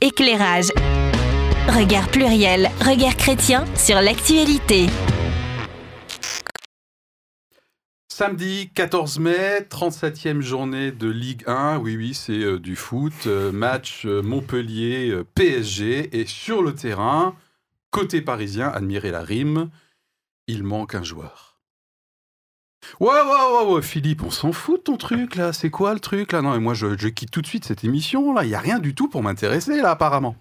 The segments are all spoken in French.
Éclairage. Regard pluriel, regard chrétien sur l'actualité. Samedi 14 mai, 37e journée de Ligue 1. Oui, oui, c'est euh, du foot. Euh, match euh, Montpellier-PSG. Et sur le terrain, côté parisien, admirez la rime, il manque un joueur. Ouais, ouais, ouais, ouais, Philippe, on s'en fout de ton truc là. C'est quoi le truc là? Non, mais moi je, quitte tout de suite cette émission là. Il n'y a rien du tout pour m'intéresser là, apparemment.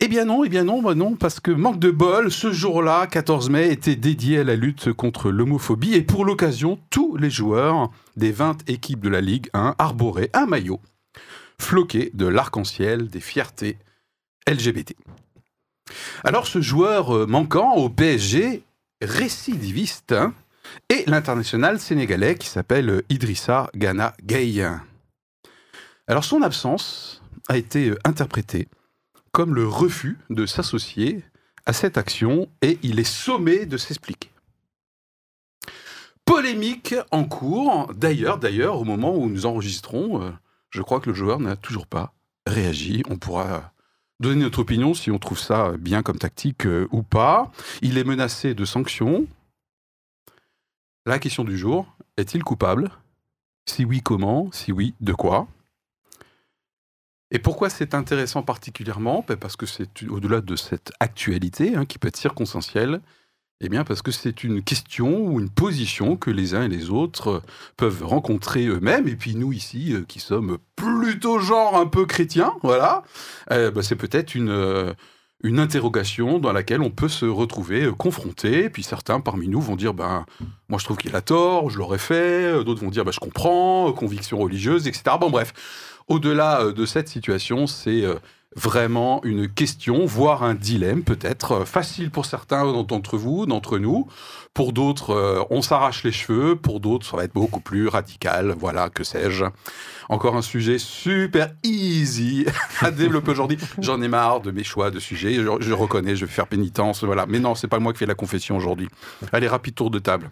Eh bien non, eh bien non, bah non, parce que manque de bol, ce jour-là, 14 mai, était dédié à la lutte contre l'homophobie et pour l'occasion, tous les joueurs des 20 équipes de la Ligue 1 arboraient un maillot floqué de l'arc-en-ciel des fiertés LGBT. Alors ce joueur euh, manquant au PSG, récidiviste, hein, est l'international sénégalais qui s'appelle Idrissa Gana Gueye. Alors son absence a été interprétée comme le refus de s'associer à cette action et il est sommé de s'expliquer. Polémique en cours, d'ailleurs, d'ailleurs, au moment où nous enregistrons, euh, je crois que le joueur n'a toujours pas réagi. On pourra donner notre opinion si on trouve ça bien comme tactique euh, ou pas. Il est menacé de sanctions. La question du jour, est-il coupable? Si oui, comment? Si oui, de quoi? Et pourquoi c'est intéressant particulièrement? Ben, Parce que c'est au-delà de cette actualité hein, qui peut être circonstancielle, eh bien parce que c'est une question ou une position que les uns et les autres euh, peuvent rencontrer eux-mêmes. Et puis nous ici, euh, qui sommes plutôt genre un peu chrétiens, voilà, euh, ben, c'est peut-être une, une interrogation dans laquelle on peut se retrouver euh, confronté. Puis certains parmi nous vont dire, ben moi je trouve qu'il a tort, je l'aurais fait. Euh, D'autres vont dire, ben, je comprends, euh, conviction religieuse, etc. Bon bref, au-delà de cette situation, c'est vraiment une question, voire un dilemme peut-être, euh, facile pour certains d'entre vous, d'entre nous. Pour d'autres, euh, on s'arrache les cheveux. Pour d'autres, ça va être beaucoup plus radical. Voilà, que sais-je. Encore un sujet super easy à développer aujourd'hui. J'en ai marre de mes choix de sujets. Je, reconnais, je vais faire pénitence. Voilà. Mais non, c'est pas moi qui fais la confession aujourd'hui. Allez, rapide tour de table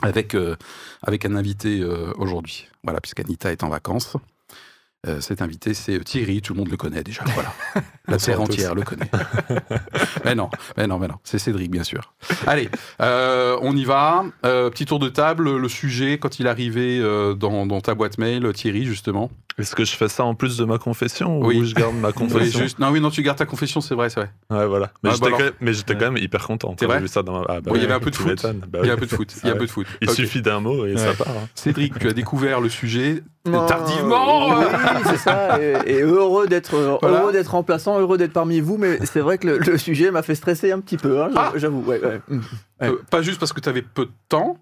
avec, euh, avec un invité aujourd'hui. Voilà, puisqu'Anita est en vacances. Euh, cet invité, c'est Thierry, tout le monde le connaît déjà. Voilà. La terre entière le connaît. mais non, mais non, mais non, c'est Cédric, bien sûr. Allez, euh, on y va. Euh, petit tour de table, le sujet, quand il arrivait euh, dans, dans ta boîte mail, Thierry, justement. Est-ce que je fais ça en plus de ma confession Oui. ou je garde ma Oui, confession juste- non, oui, non, tu gardes ta confession, c'est vrai, c'est vrai. Ouais, voilà. Mais Ah, j'étais bah quand, même- quand hyper content. C'est quand vrai j'ai vu ça dans ma... ah, bah Bon, il y avait un peu de tu foot. m'étonnes. Bah Il y a un peu de foot. Il y a un peu de foot. Il suffit d'un mot et ça part. hein. Cédric, tu as découvert le sujet Non, tardivement. euh, Oui, c'est ça. Et, et heureux d'être euh, Voilà. heureux d'être remplaçant, heureux d'être parmi vous. Mais c'est vrai que le, le sujet m'a fait stresser un petit peu. hein, Ah. J'avoue. Ouais, ouais. Mm. Ouais. Euh, pas juste parce que tu avais peu de temps,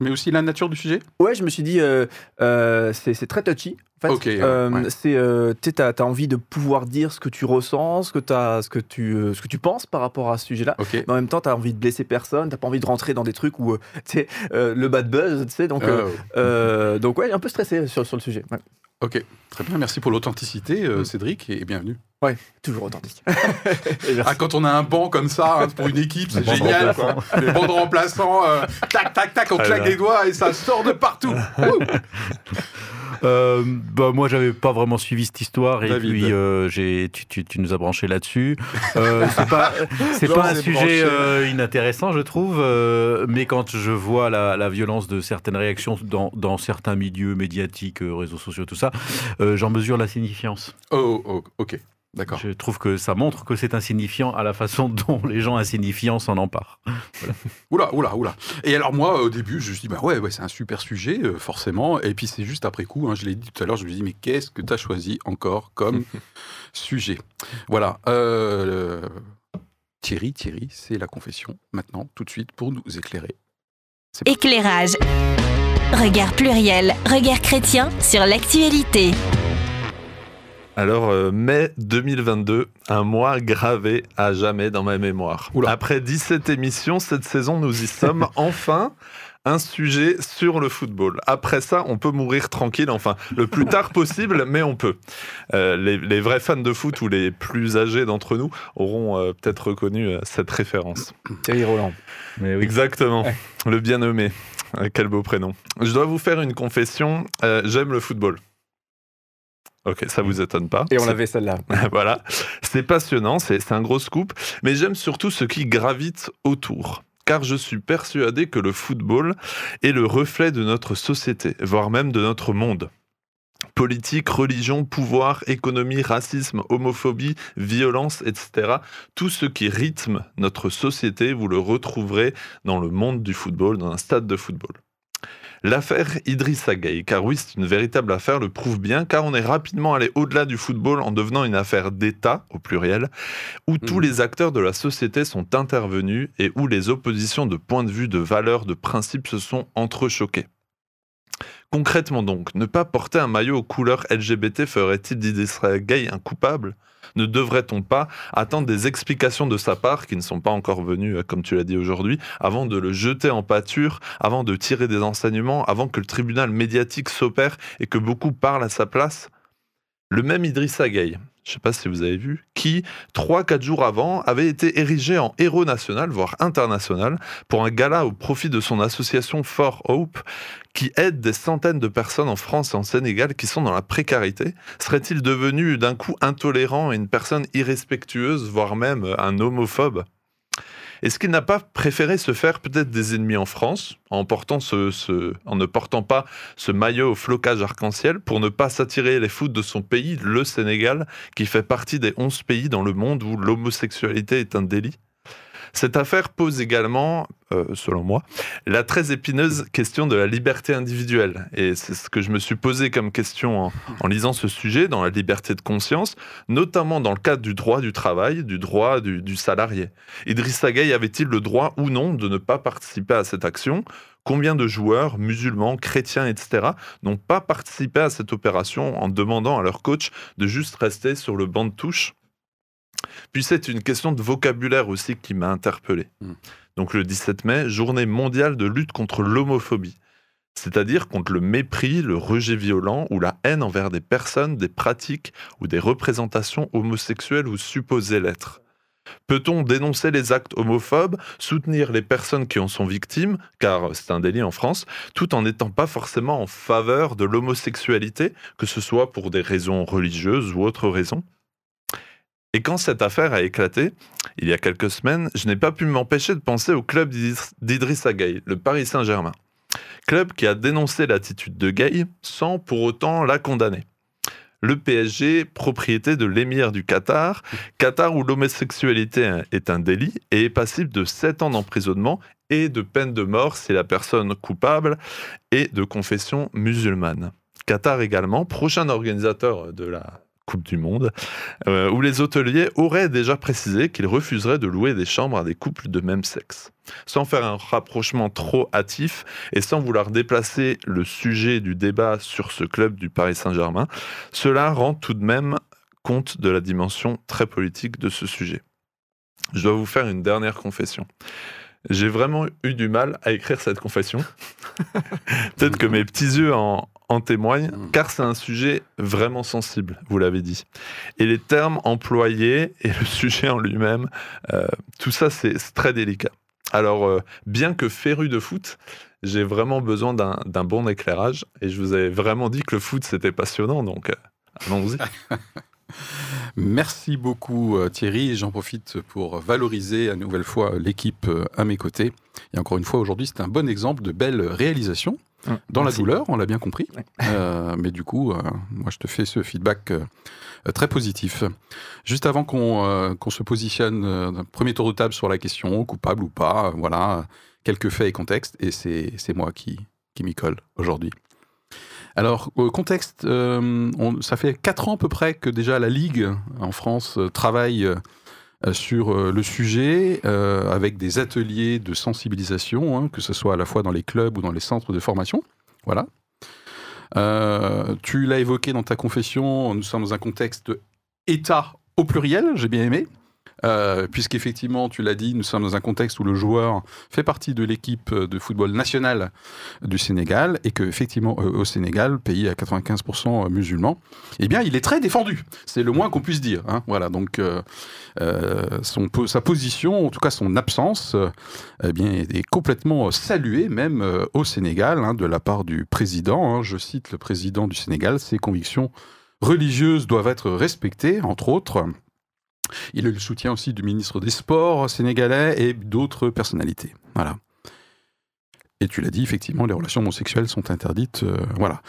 mais aussi la nature du sujet? Ouais, je me suis dit, euh, euh, c'est très touchy. En fait. Ok, ouais, Euh, ouais. c'est, euh, tu as, envie de pouvoir dire ce que tu ressens, ce que, t'as- ce que, tu, euh, ce que tu penses par rapport à ce sujet-là. Ok. Mais en même temps, tu as envie de blesser personne, tu pas envie de rentrer dans des trucs où, tu sais, le bad buzz, tu sais. Donc, euh, donc ouais, un peu stressé sur, sur le sujet. Ouais. ok, très bien. Merci pour l'authenticité, Mm. Cédric, et bienvenue. Toujours authentique. Ah, quand on a un banc comme ça hein, pour une équipe, c'est Le banc de génial. Quoi. Les bancs de remplaçants, euh, tac, tac, tac, on Ah claque là. les doigts et ça sort de partout. Euh, bah, moi, j'avais pas vraiment suivi cette histoire et David. puis euh, j'ai, tu, tu- tu nous as branché là-dessus. Euh, c'est pas, c'est Non, pas un sujet euh, inintéressant, je trouve, euh, mais quand je vois la, la violence de certaines réactions dans, dans certains milieux médiatiques, euh, réseaux sociaux, tout ça, euh, j'en mesure la signifiance. Oh, oh, ok. Je trouve que ça montre que c'est insignifiant à la façon dont les gens insignifiants s'en emparent. Oula, oula, oula. Et alors moi, au début, je me suis dit, bah ouais, ouais c'est un super sujet, euh, forcément. Et puis c'est juste après coup, hein, je l'ai dit tout à l'heure, je me suis dit, mais qu'est-ce que tu as choisi encore comme sujet? Voilà. Euh, Thierry, Thierry, c'est la confession, maintenant, tout de suite, pour nous éclairer. Éclairage. Regard pluriel, regard chrétien sur l'actualité. Alors, euh, mai 2022, un mois gravé à jamais dans ma mémoire. Oula. Après 17 émissions, cette saison, nous y sommes enfin. Un sujet sur le football. Après ça, on peut mourir tranquille, enfin, le plus tard possible, mais on peut. Euh, les, les vrais fans de foot ou les plus âgés d'entre nous auront euh, peut-être reconnu euh, cette référence. Thierry Roland. Mais Exactement, Ouais. le bien nommé. Quel beau prénom. Je dois vous faire une confession, euh, j'aime le football. Ok, ça vous étonne pas. Et on l'avait celle-là. voilà, c'est passionnant, c'est c'est un gros scoop, mais j'aime surtout ce qui gravite autour. Car je suis persuadé que le football est le reflet de notre société, voire même de notre monde. Politique, religion, pouvoir, économie, racisme, homophobie, violence, etc. Tout ce qui rythme notre société, vous le retrouverez dans le monde du football, dans un stade de football. L'affaire Idrissa Gueye, car oui, c'est une véritable affaire, le prouve bien, car on est rapidement allé au-delà du football en devenant une affaire d'État, au pluriel, où tous Mhm. les acteurs de la société sont intervenus et où les oppositions de points de vue, de valeurs, de principes se sont entrechoquées. Concrètement donc, ne pas porter un maillot aux couleurs LGBT ferait-il d'Idrissa Gueye un coupable? Ne devrait-on pas attendre des explications de sa part, qui ne sont pas encore venues, euh, comme tu l'as dit aujourd'hui, avant de le jeter en pâture, avant de tirer des enseignements, avant que le tribunal médiatique s'opère et que beaucoup parlent à sa place? Le même Idrissa Gueye, je ne sais pas si vous avez vu, qui, 3-4 jours avant, avait été érigé en héros national, voire international, pour un gala au profit de son association For Hope, qui aide des centaines de personnes en France et en Sénégal qui sont dans la précarité. Serait-il devenu d'un coup intolérant et une personne irrespectueuse, voire même un homophobe? Est-ce qu'il n'a pas préféré se faire peut-être des ennemis en France en, ne portant pas ce maillot au flocage arc-en-ciel pour ne pas s'attirer les foudres de son pays, le Sénégal, qui fait partie des 11 pays dans le monde où l'homosexualité est un délit? Cette affaire pose également, euh, selon moi, la très épineuse question de la liberté individuelle. Et c'est ce que je me suis posé comme question en, lisant ce sujet, dans la liberté de conscience, notamment dans le cadre du droit du travail, du droit du, du salarié. Idrissa Gueye avait-il le droit ou non de ne pas participer à cette action? Combien de joueurs, musulmans, chrétiens, etc., n'ont pas participé à cette opération en demandant à leur coach de juste rester sur le banc de touche? Puis c'est une question de vocabulaire aussi qui m'a interpellé. Mm. Donc le 17 mai, journée mondiale de lutte contre l'homophobie. C'est-à-dire contre le mépris, le rejet violent ou la haine envers des personnes, des pratiques ou des représentations homosexuelles ou supposées l'être. Peut-on dénoncer les actes homophobes, soutenir les personnes qui en sont victimes, car c'est un délit en France, tout en n'étant pas forcément en faveur de l'homosexualité, que ce soit pour des raisons religieuses ou autres raisons? Et quand cette affaire a éclaté, il y a quelques semaines, je n'ai pas pu m'empêcher de penser au club d'Idriss- d'Idrissa Gueye, le Paris Saint-Germain. Club qui a dénoncé l'attitude de Gueye sans pour autant la condamner. Le PSG, propriété de l'émir du Qatar, Qatar où l'homosexualité est un délit et est passible de 7 ans d'emprisonnement et de peine de mort si la personne coupable est de confession musulmane. Qatar également, prochain organisateur de la Coupe du Monde, euh, où les hôteliers auraient déjà précisé qu'ils refuseraient de louer des chambres à des couples de même sexe. Sans faire un rapprochement trop hâtif et sans vouloir déplacer le sujet du débat sur ce club du Paris Saint-Germain, cela rend tout de même compte de la dimension très politique de ce sujet. Je dois vous faire une dernière confession. J'ai vraiment eu du mal à écrire cette confession. Peut-être que mes petits yeux en, en témoignent, Mm. car c'est un sujet vraiment sensible, vous l'avez dit. Et les termes employés et le sujet en lui-même, euh, tout ça, c'est très délicat. Alors, euh, bien que féru de foot, j'ai vraiment besoin d'un d'un bon éclairage. Et je vous avais vraiment dit que le foot, c'était passionnant, donc euh, allons-y. Merci beaucoup euh, Thierry. J'en profite pour valoriser à nouvelle fois l'équipe euh, à mes côtés. Et encore une fois, aujourd'hui, c'est un bon exemple de belle réalisation. Dans Merci. la douleur, on l'a bien compris. Ouais. Euh, mais du coup, euh, moi, je te fais ce feedback euh, très positif. Juste avant qu'on se positionne d'un premier tour de table sur la question, coupable ou pas, voilà, quelques faits et contextes. Et c'est c'est moi qui, qui m'y colle aujourd'hui. Alors, au contexte, euh, ça fait 4 ans à peu près que déjà la Ligue en France euh, travaille euh, sur le sujet avec des ateliers de sensibilisation, hein, que ce soit à la fois dans les clubs ou dans les centres de formation. Voilà. Tu l'as évoqué dans ta confession, nous sommes dans un contexte État au pluriel, j'ai bien aimé. Euh, Puisqu'effectivement, tu l'as dit, nous sommes dans un contexte où le joueur fait partie de l'équipe de football nationale du Sénégal et que effectivement euh, au Sénégal, pays à 95% musulman, eh bien il est très défendu. C'est le moins qu'on puisse dire. hein. Voilà, donc euh, euh, sa position, en tout cas son absence, euh, eh bien est complètement saluée même euh, au Sénégal hein, de la part du président. hein. Je cite le président du Sénégal, ses convictions religieuses doivent être respectées, entre autres. Il a eu le soutien aussi du ministre des Sports sénégalais et d'autres personnalités. Voilà. Et tu l'as dit, effectivement, les relations homosexuelles sont interdites. euh, voilà.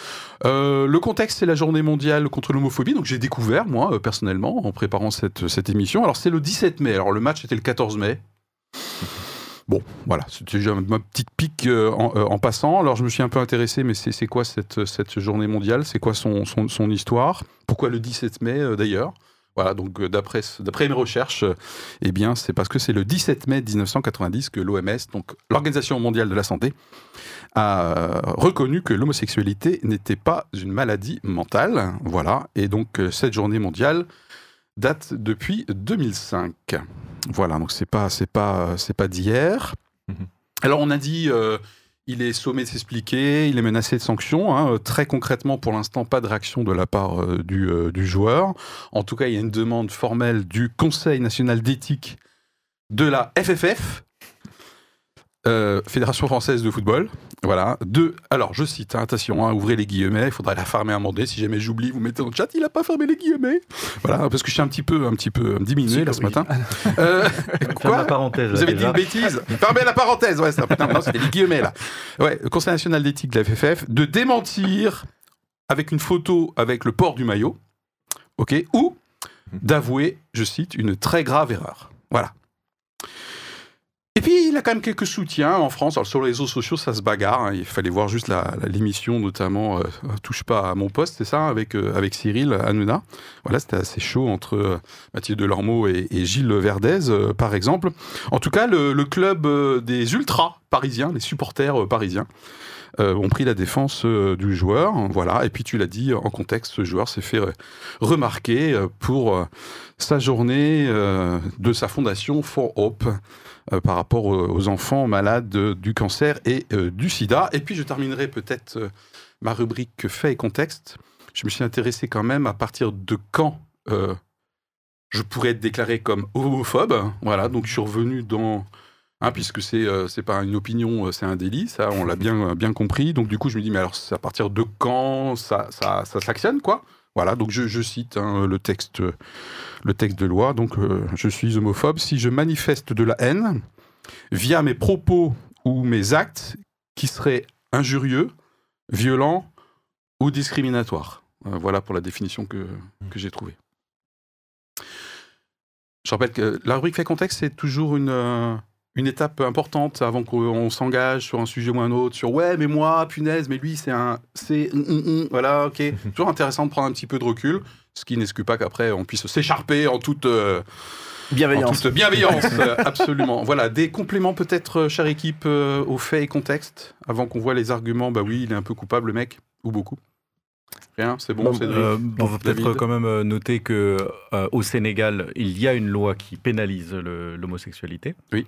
Euh, le contexte, c'est la journée mondiale contre l'homophobie. Donc j'ai découvert, moi, euh, personnellement, en préparant cette, émission. Alors c'est le 17 mai. Alors le match était le 14 mai. Bon, voilà, c'était ma petite pique en, en passant. Alors je me suis un peu intéressé, mais c'est quoi cette, journée mondiale? C'est quoi son, histoire? Pourquoi le 17 mai d'ailleurs? Voilà, donc euh, d'après mes recherches, euh, eh bien c'est parce que c'est le 17 mai 1990 que l'OMS, donc l'Organisation mondiale de la santé, a euh, reconnu que l'homosexualité n'était pas une maladie mentale. Voilà, et donc cette journée mondiale date depuis 2005. Voilà, donc c'est pas c'est pas c'est pas d'hier. Mhm. Alors on a dit euh, il est sommé de s'expliquer, il est menacé de sanctions. hein. Euh, Très concrètement, pour l'instant, pas de réaction de la part euh, euh, du joueur. En tout cas, il y a une demande formelle du Conseil national d'éthique de la FFF, euh, Fédération française de football. Voilà. De, alors, je cite, hein, attention, hein, ouvrez les guillemets, il faudra la fermer à un moment donné. Si jamais j'oublie, vous mettez dans le chat, il n'a pas fermé les guillemets. Voilà, parce que je suis un petit peu, un petit peu diminué là ce matin. Euh, quoi la parenthèse. vous avez dit une bêtise Fermez la parenthèse Ouais, c'était les guillemets, là. Ouais, le Conseil national d'éthique de la FFF, de démentir avec une photo avec le port du maillot, ok, ou d'avouer, je cite, une très grave erreur. Voilà. Et puis, il a quand même quelques soutiens en France. Alors, sur les réseaux sociaux, ça se bagarre. hein. Il fallait voir juste la- la- l'émission, notamment euh, Touche pas à mon poste, c'est ça, avec, euh, avec Cyril Hanouna. Voilà, c'était assez chaud entre euh, Mathieu Delormeau et, Gilles Verdez, euh, par exemple. En tout cas, le, club euh, des ultras parisiens, les supporters euh, parisiens, euh, ont pris la défense euh, du joueur. Voilà. Et puis, tu l'as dit, en contexte, ce joueur s'est fait euh, remarquer euh, pour euh, sa journée euh, de sa fondation For Hope euh, par rapport aux, enfants malades euh, du cancer et euh, du sida. Et puis, je terminerai peut-être euh, ma rubrique fait et contexte. Je me suis intéressé quand même à partir de quand euh, je pourrais être déclaré comme homophobe. Voilà, donc je suis revenu dans. Hein, puisque c'est euh, pas une opinion, euh, c'est un délit, ça on l'a bien, bien compris. Donc du coup je me dis, mais alors à partir de quand ça, ça, ça s'actionne, quoi? Voilà, donc je, cite hein, le, texte, le texte de loi. Donc euh, je suis homophobe si je manifeste de la haine via mes propos ou mes actes qui seraient injurieux, violents ou discriminatoires. Euh, voilà pour la définition que, que j'ai trouvée. Je rappelle que la rubrique fait contexte, c'est toujours une, euh, une étape importante avant qu'on s'engage sur un sujet ou un autre, sur ouais, mais moi, punaise, mais lui, c'est un. C'est. voilà, ok. toujours intéressant de prendre un petit peu de recul, ce qui n'exclut pas qu'après, on puisse s'écharper en toute. euh, en Bienveillance. toute bienveillance, euh, absolument. Voilà, des compléments peut-être, euh, chère équipe, euh, aux faits et contexte, avant qu'on voit les arguments. Bah oui, il est un peu coupable, le mec, ou beaucoup. Rien, c'est bon, Bon, Euh, on va peut-être quand même euh, noter que euh, au Sénégal, il y a une loi qui pénalise l'homosexualité. Oui.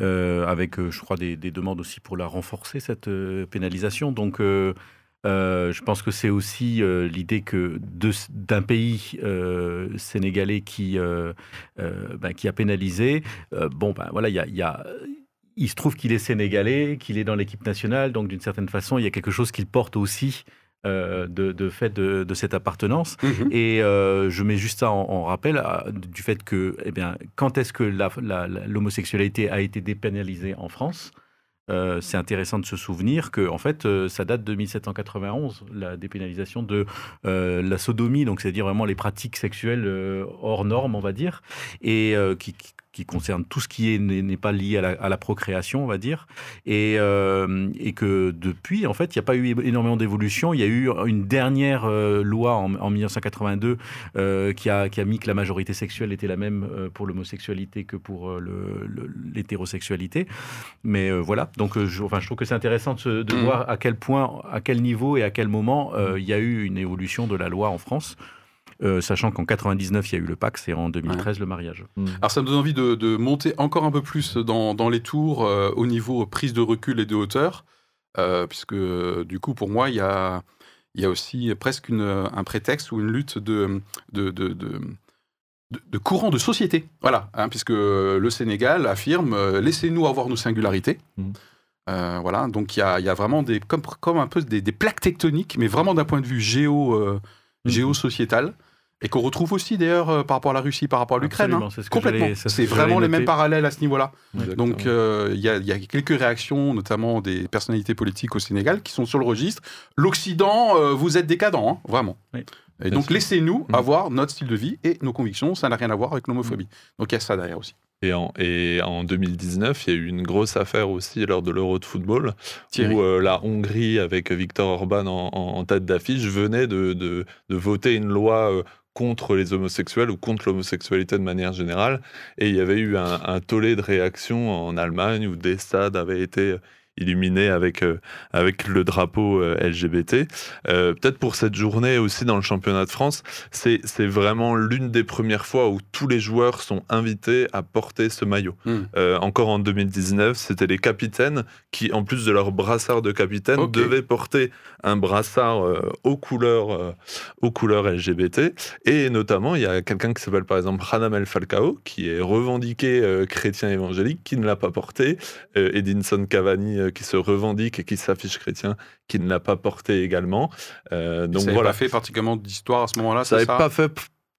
Euh, avec, je crois, des, des demandes aussi pour la renforcer cette pénalisation. Donc, euh, je pense que c'est aussi euh, l'idée que d'un pays euh, sénégalais qui ben, qui a pénalisé. bon, ben voilà, il y a, il y a il se trouve qu'il est sénégalais, qu'il est dans l'équipe nationale, donc d'une certaine façon, il y a quelque chose qu'il porte aussi euh, de, de fait de, de cette appartenance. Mhm. Et euh, je mets juste ça en, en rappel du fait que, eh bien, quand est-ce que l'homosexualité a été dépénalisée en France Euh, c'est intéressant de se souvenir que, en fait, euh, ça date de 1791, la dépénalisation de euh, la sodomie, donc c'est-à-dire vraiment les pratiques sexuelles hors normes, on va dire, et qui, qui, qui concerne tout ce qui est- n'est pas lié à la, à la procréation, on va dire, et, euh, et que depuis, en fait, il n'y a pas eu énormément d'évolution. Il y a eu une dernière euh, loi en, en 1982 euh, qui, a, qui a mis que la majorité sexuelle était la même pour l'homosexualité que pour l'hétérosexualité. Mais voilà, donc je, enfin, je trouve que c'est intéressant de, Mm. voir à quel point, à quel niveau et à quel moment il y a eu une évolution de la loi en France. Euh, sachant qu'en 99, il y a eu le Pax et en 2013, le mariage. Alors ça me donne envie de, de monter encore un peu plus dans, dans les tours euh, au niveau prise de recul et de hauteur, euh, puisque du coup pour moi il y a, il y a aussi presque une, un prétexte ou une lutte de, de, de, de, de- de courant de société. Voilà, hein, puisque le Sénégal affirme euh, laissez-nous avoir nos singularités. Euh, voilà, donc il y a, il y a vraiment des, comme, comme un peu des, des plaques tectoniques, mais vraiment d'un point de vue géo, euh, géosociétale et qu'on retrouve aussi d'ailleurs euh, par rapport à la Russie, par rapport à l'Ukraine. Hein. ce Complètement. c'est vraiment les mêmes parallèles à ce niveau-là. Donc euh, il y, a- il y a quelques réactions, notamment des personnalités politiques au Sénégal, qui sont sur le registre. L'Occident, euh, vous êtes décadent, hein, vraiment. Oui. Et donc laissez-nous Mm. avoir notre style de vie et nos convictions. Ça n'a rien à voir avec l'homophobie. Mm. Donc il y a ça derrière aussi. Et en, et en 2019, il y a eu une grosse affaire aussi lors de l'Euro de football, Thierry. où euh, la Hongrie, avec Viktor Orban en, en- en tête d'affiche, venait de, de- de voter une loi euh, contre les homosexuels ou contre l'homosexualité de manière générale. Et il y avait eu un, tollé de réactions en Allemagne où des stades avaient été illuminés avec, euh, avec le drapeau euh, LGBT. Euh, Peut-être pour cette journée aussi dans le championnat de France, c'est vraiment l'une des premières fois où tous les joueurs sont invités à porter ce maillot. Mm. Euh, encore en 2019, c'était les capitaines qui, en plus de leur brassard de capitaine, devaient porter un brassard aux, couleurs, aux couleurs LGBT. Et notamment, il y a quelqu'un qui s'appelle par exemple Radamel Falcao, qui est revendiqué chrétien évangélique, qui ne l'a pas porté. Edinson Cavani, qui se revendique et qui s'affiche chrétien, qui ne l'a pas porté également. Euh, Donc ça n'avait voilà. pas fait particulièrement d'histoire à ce moment-là. Ça n'avait pas fait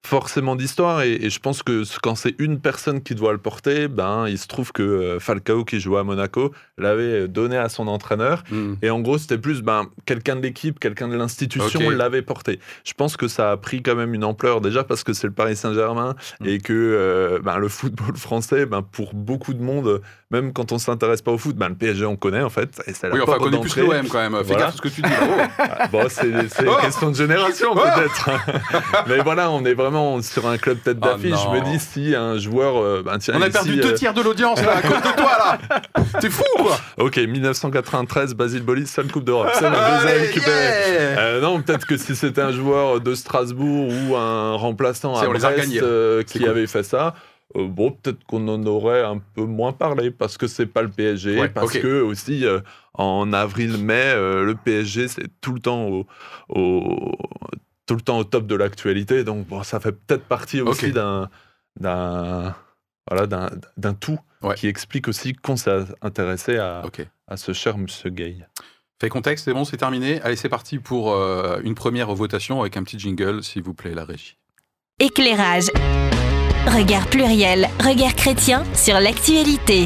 forcément d'histoire et, et je pense que quand c'est une personne qui doit le porter, ben il se trouve que euh, Falcao qui jouait à Monaco l'avait donné à son entraîneur Mm. et en gros c'était plus ben quelqu'un de l'équipe, quelqu'un de l'institution l'avait porté. Je pense que ça a pris quand même une ampleur déjà parce que c'est le Paris Saint-Germain Mm. et que euh, ben, le football français, ben pour beaucoup de monde, même quand on s'intéresse pas au foot, ben le PSG on connaît en fait et Oui, enfin, porte connaît plus l'OM quand même. Fais Voilà. gaffe ce que tu dis. Ah, Bon, c'est c'est Oh une question de génération Oh peut-être. Mais voilà, on est vraiment sur un club tête Oh d'affiche. je me dis si un joueur, euh, ben tiens, On a ici, perdu euh, deux tiers de l'audience là, à cause de toi là. T'es fou quoi. Ok, 1993, Basile Boli, seule Coupe d'Europe. C'est le deuxième yeah Euh, non, peut-être que si c'était un joueur de Strasbourg ou un remplaçant à on Brest euh, qui cool. avait fait ça, euh, bon, peut-être qu'on en aurait un peu moins parlé parce que c'est pas le PSG, Ouais, parce ok. que aussi euh, en avril-mai, euh, le PSG c'est tout le temps au, au- tout le temps au top de l'actualité, donc bon, ça fait peut-être partie aussi d'un d'un voilà d'un d'un tout Ouais. qui explique aussi qu'on s'est intéressé à, Ok. à ce cher Monsieur Gay. Fait contexte, c'est bon, c'est terminé. Allez, c'est parti pour euh, une première votation avec un petit jingle, s'il vous plaît, la régie. Éclairage. Regard pluriel, regard chrétien sur l'actualité.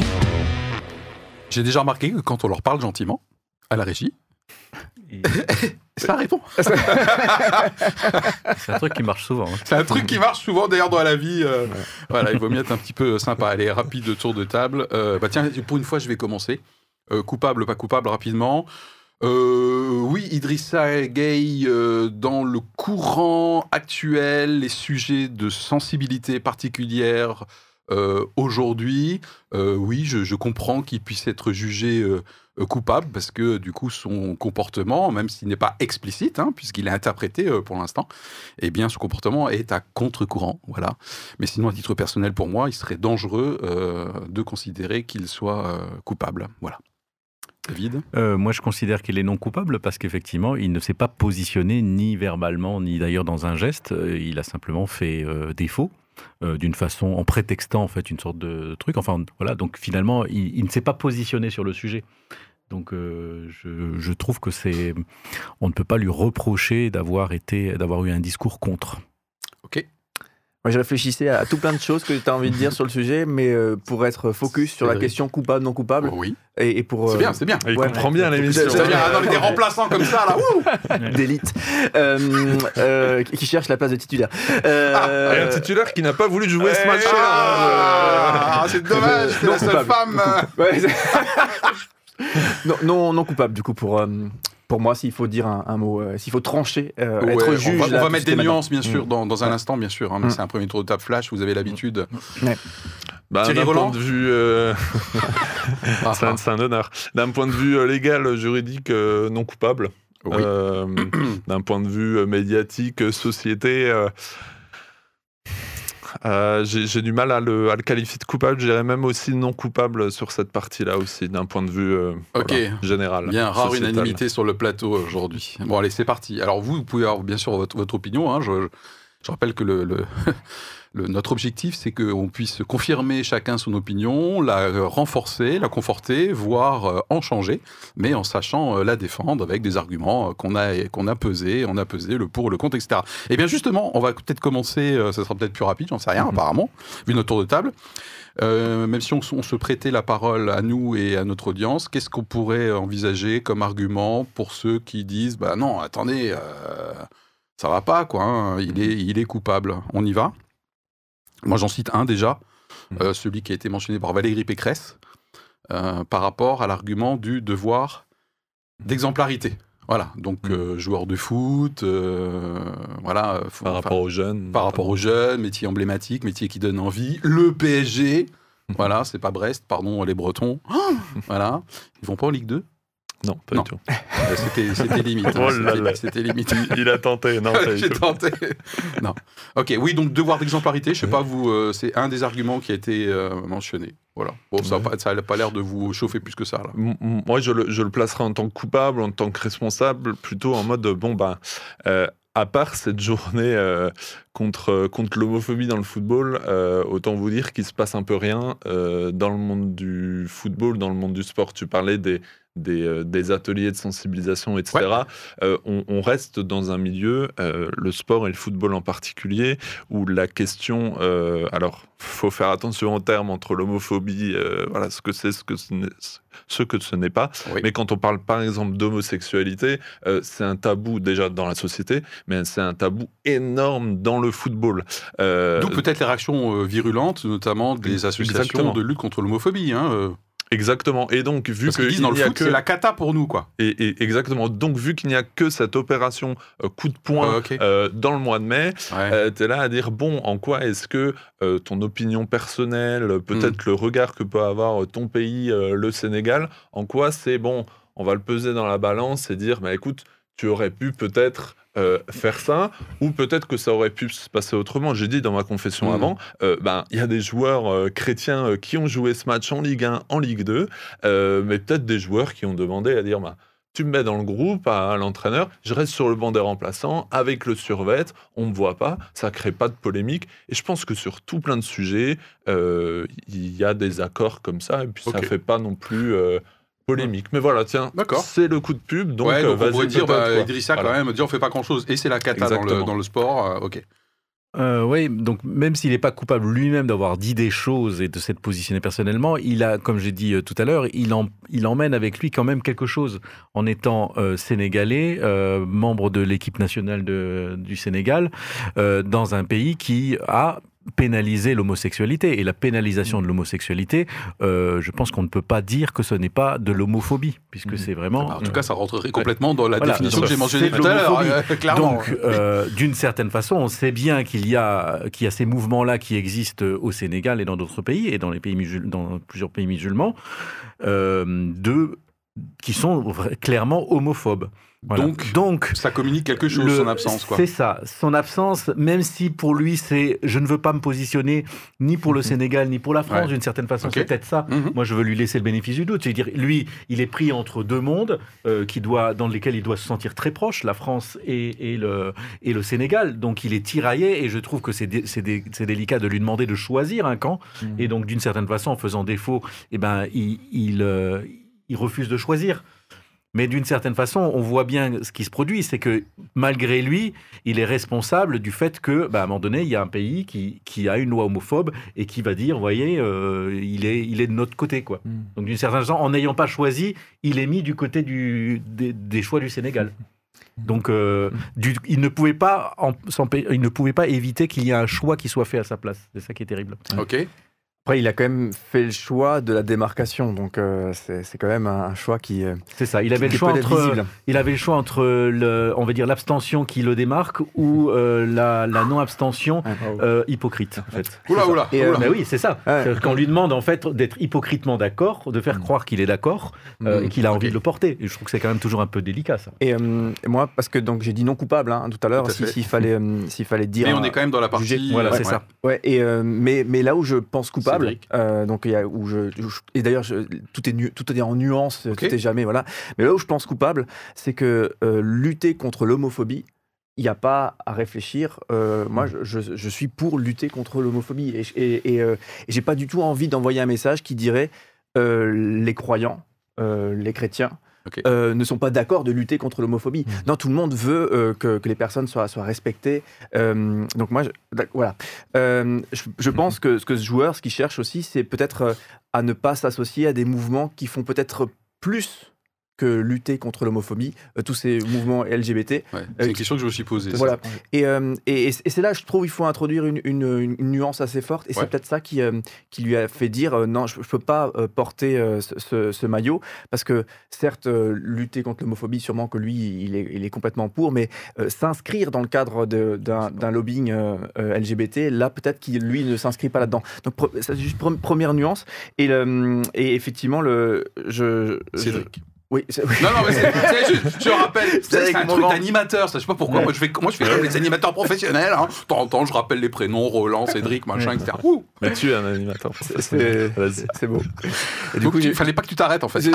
J'ai déjà remarqué que quand on leur parle gentiment, à la régie, Et ça répond. C'est un truc qui marche souvent. hein. C'est un truc qui marche souvent d'ailleurs dans la vie. euh, Voilà, il vaut mieux être un petit peu sympa. Allez, rapide tour de table. Euh, bah tiens, pour une fois, je vais commencer. Euh, coupable, pas coupable, rapidement. Euh, oui, Idrissa Gay, euh, dans le courant actuel, les sujets de sensibilité particulière euh, aujourd'hui, oui, je, comprends qu'il puisse être jugé coupable parce que du coup, son comportement, même s'il n'est pas explicite, hein, puisqu'il est interprété pour l'instant, eh bien, son comportement est à contre-courant, voilà. Mais sinon, à titre personnel, pour moi, il serait dangereux de considérer qu'il soit coupable, voilà. Euh, moi, je considère qu'il est non coupable parce qu'effectivement, il ne s'est pas positionné ni verbalement, ni d'ailleurs dans un geste. Euh, Il a simplement fait euh, défaut. d'une façon en prétextant en fait une sorte de truc enfin voilà donc finalement il, ne s'est pas positionné sur le sujet donc je, je trouve que c'est on ne peut pas lui reprocher d'avoir été d'avoir eu un discours contre. Moi, je réfléchissais à tout plein de choses que tu as envie de dire sur le sujet, mais euh, pour être focus sur la question coupable, non coupable, Oh oui, et, et pour c'est euh, bien, c'est bien. Il Ouais, comprend ouais. bien l'émission. C'est C'est bien, dans les des remplaçants comme ça, là. ouh d'élite, euh, euh, qui cherche la place de titulaire. Euh, Et un titulaire qui n'a pas voulu jouer ce match-là. Ah, c'est dommage, c'est Non la seule coupable. femme. non, non, non coupable, du coup, pour, euh, pour moi, s'il faut dire un, un mot, euh, s'il faut trancher, euh, Ouais, être on juge. on va mettre des nuances, bien sûr, Mm. dans, dans un Ouais. instant, bien sûr. hein, mais Mm. c'est un premier tour de table flash, vous avez l'habitude. Bah, Thierry d'un Roland point de vue, euh, Ah, c'est un, c'est un honneur. D'un point de vue légal, juridique, euh, non coupable. oui. Euh, D'un point de vue médiatique, euh, société, euh, j'ai du mal à le, à le qualifier de coupable. Je dirais même aussi non coupable sur cette partie-là aussi, d'un point de vue euh, Ok. voilà, général. Bien, rare sociétal. unanimité sur le plateau aujourd'hui. Bon, allez, c'est parti. Alors, vous, vous pouvez avoir bien sûr votre, votre opinion. hein, je- Je rappelle que le, le- le- notre objectif, c'est qu'on puisse confirmer chacun son opinion, la euh, renforcer, la conforter, voire euh, en changer, mais en sachant euh, la défendre avec des arguments qu'on a, qu'on a pesés, on a pesé le pour, le contre, etc. Et bien justement, on va peut-être commencer, ça sera peut-être plus rapide, j'en sais rien, apparemment, vu notre tour de table. Euh, même si on, se prêtait la parole à nous et à notre audience, qu'est-ce qu'on pourrait envisager comme argument pour ceux qui disent bah non, attendez, euh, ça va pas quoi, hein, il est il est coupable. On y va? Moi j'en cite un déjà, euh, celui qui a été mentionné par Valérie Pécresse euh, par rapport à l'argument du devoir d'exemplarité. Voilà, donc Mm. euh, joueur de foot, euh, voilà, faut- Par rapport aux jeunes. par rapport aux jeunes, métier emblématique, métier qui donne envie. Le PSG, voilà, c'est pas Brest, pardon les Bretons. voilà, ils vont pas en Ligue 2 Non, pas Non. du tout. C'était limite. hein, Oh c'était- limite. Il a tenté, non, J'ai tenté. Non. Ok, oui, donc devoir d'exemplarité, je sais Ouais. pas vous, euh, c'est un des arguments qui a été euh, mentionné. Voilà. Bon, ça Ouais. n'a pas, a pas l'air de vous chauffer plus que ça là. M- Moi, je le, je le placerai en tant que coupable, en tant que responsable, plutôt en mode bon, ben, euh, à part cette journée euh, contre, contre l'homophobie dans le football, euh, autant vous dire qu'il se passe un peu rien euh, dans le monde du football, dans le monde du sport. Tu parlais des, des, euh, des ateliers de sensibilisation, etc. Euh, on, on reste dans un milieu, euh, le sport et le football en particulier, où la question, euh, alors faut faire attention en termes entre l'homophobie, voilà ce que c'est, ce que ce n'est, ce que ce n'est pas. Oui. Mais quand on parle par exemple d'homosexualité, c'est un tabou déjà dans la société, mais c'est un tabou énorme dans le football. D'où peut-être les réactions virulentes, notamment des associations de lutte contre l'homophobie. Hein, exactement. Et donc vu que qu'ils disent dans le foot, que c'est la cata pour nous, quoi. et, et exactement donc vu qu'il n'y a que cette opération euh, coup de poing ok. euh, dans le mois de mai, Ouais. tu es là à dire bon, en quoi est-ce que euh, ton opinion personnelle, peut-être Hmm. le regard que peut avoir euh, ton pays, euh, le Sénégal, en quoi c'est bon, on va le peser dans la balance et dire bah écoute, tu aurais pu peut-être euh, faire ça, ou peut-être que ça aurait pu se passer autrement. J'ai dit dans ma confession Hmm. avant, euh, ben il y a des joueurs euh, chrétiens qui ont joué ce match en Ligue 1, en Ligue 2, euh, mais peut-être des joueurs qui ont demandé à dire bah, tu me mets dans le groupe à, à l'entraîneur, je reste sur le banc des remplaçants avec le survêt, on me voit pas, ça crée pas de polémique. Et je pense que sur tout plein de sujets, il y a des accords comme ça, et puis ça Ok. fait pas non plus polémique. Mais voilà, tiens, D'accord. c'est le coup de pub, donc, ouais, euh, donc on pourrait dire, bah. Idrissa, quand même, dire on fait pas grand-chose. Et c'est la cata dans le, dans le sport. euh, ok. Euh, oui, donc même s'il n'est pas coupable lui-même d'avoir dit des choses et de s'être positionné personnellement, il a, comme j'ai dit tout à l'heure, il, en- il emmène avec lui quand même quelque chose en étant euh, sénégalais, euh, membre de l'équipe nationale de- du Sénégal, euh, dans un pays qui a pénalisé l'homosexualité. Et la pénalisation de l'homosexualité, euh, je pense qu'on ne peut pas dire que ce n'est pas de l'homophobie, puisque Mhm. c'est vraiment... Bah, en tout cas, ça rentrerait complètement dans la Voilà, définition que j'ai mentionnée tout à l'heure. euh, clairement. Donc, euh, d'une certaine façon, on sait bien qu'il y a, qu'il y a ces mouvements-là qui existent au Sénégal et dans d'autres pays, et dans, les pays musul- dans plusieurs pays musulmans, euh, de, qui sont clairement homophobes. Voilà. Donc, Donc ça communique quelque chose, le- son absence. C'est ça, son absence, même si pour lui, c'est je ne veux pas me positionner ni pour le Mhm. Sénégal, ni pour la France, Ouais. d'une certaine façon, c'est peut-être ça. Mhm. Moi, je veux lui laisser le bénéfice du doute. C'est-à-dire, lui, il est pris entre deux mondes euh, qui doit, dans lesquels il doit se sentir très proche, la France et, et le, et le Sénégal. Donc, il est tiraillé et je trouve que c'est dé- c'est dé- c'est délicat de lui demander de choisir un camp. Et donc, d'une certaine façon, en faisant défaut, eh ben, il, il, euh, il refuse de choisir. Mais d'une certaine façon, on voit bien ce qui se produit, c'est que malgré lui, il est responsable du fait que, bah, à un moment donné, il y a un pays qui, qui a une loi homophobe et qui va dire, voyez, euh, il, est, il est de notre côté, quoi. Mm. Donc d'une certaine façon, en n'ayant pas choisi, il est mis du côté du, des, des choix du Sénégal. Donc, euh, du- il, ne pouvait pas en- il ne pouvait pas éviter qu'il y ait un choix qui soit fait à sa place. C'est ça qui est terrible. Ok. Après, il a quand même fait le choix de la démarcation, donc euh, c'est quand même un, un choix qui, euh, C'est ça. Il avait qui le choix entre, visible. il avait le choix entre le, on va dire l'abstention qui le démarque ou euh, la, la non-abstention euh, hypocrite. En fait. Oula, oula. Et, euh, oula. Mais oui, c'est ça. Ouais. Qu'on lui demande en fait d'être hypocritement d'accord, de faire Mm. croire qu'il est d'accord euh, Mm. et qu'il a envie de le porter. Et je trouve que c'est quand même toujours un peu délicat ça. Et euh, moi, parce que donc j'ai dit non coupable hein, tout à l'heure, à si- s'il fallait, euh, s'il fallait dire. Mais on est quand même dans la partie. Juger. Voilà, c'est ouais. ça. Ouais, et euh, mais, mais là où je pense coupable, Euh, donc il y a, où je, et d'ailleurs tout est nu- tout est en nuance, Ok. tout est jamais voilà. Mais là où je pense coupable, c'est que euh, lutter contre l'homophobie, il n'y a pas à réfléchir. Euh, moi, je, je- suis pour lutter contre l'homophobie. Et, je- et, et, euh, et j'ai pas du tout envie d'envoyer un message qui dirait euh, les croyants, les chrétiens, Euh, ne sont pas d'accord de lutter contre l'homophobie. Non, tout le monde veut euh, que, que les personnes soient, soient respectées. Euh, donc moi, je- voilà. Je, pense que ce que ce joueur, ce qu'il cherche aussi, c'est peut-être à ne pas s'associer à des mouvements qui font peut-être plus que lutter contre l'homophobie, euh, tous ces mouvements LGBT. Ouais, c'est Euh, une question que je me suis posée. Voilà. Et, euh, et, et c'est là, je trouve, il faut introduire une, une- une nuance assez forte. Et c'est peut-être ça qui, euh, qui lui a fait dire euh, non, je ne peux pas euh, porter euh, ce, maillot. Parce que, certes, euh, lutter contre l'homophobie, sûrement que lui, il est, il est complètement pour. Mais euh, s'inscrire dans le cadre d'un lobbying euh, euh, LGBT, là, peut-être qu'il, lui, ne s'inscrit pas là-dedans. Donc, c'est juste pre- première nuance. Et, le- et effectivement, le, je, Cédric. Oui. Non, non, mais c'est juste, je rappelle, c'est un truc d'animateur, ça, je sais pas pourquoi. Moi, je fais, moi, je fais comme les animateurs professionnels. Hein. De temps en temps, je rappelle les prénoms, Roland, Cédric, machin, etc. Ouh. Mais tu es un animateur C'est- professionnel. Vas-y. c'est beau. Et Du coup, il j'ai- fallait pas que tu t'arrêtes, en fait. J'ai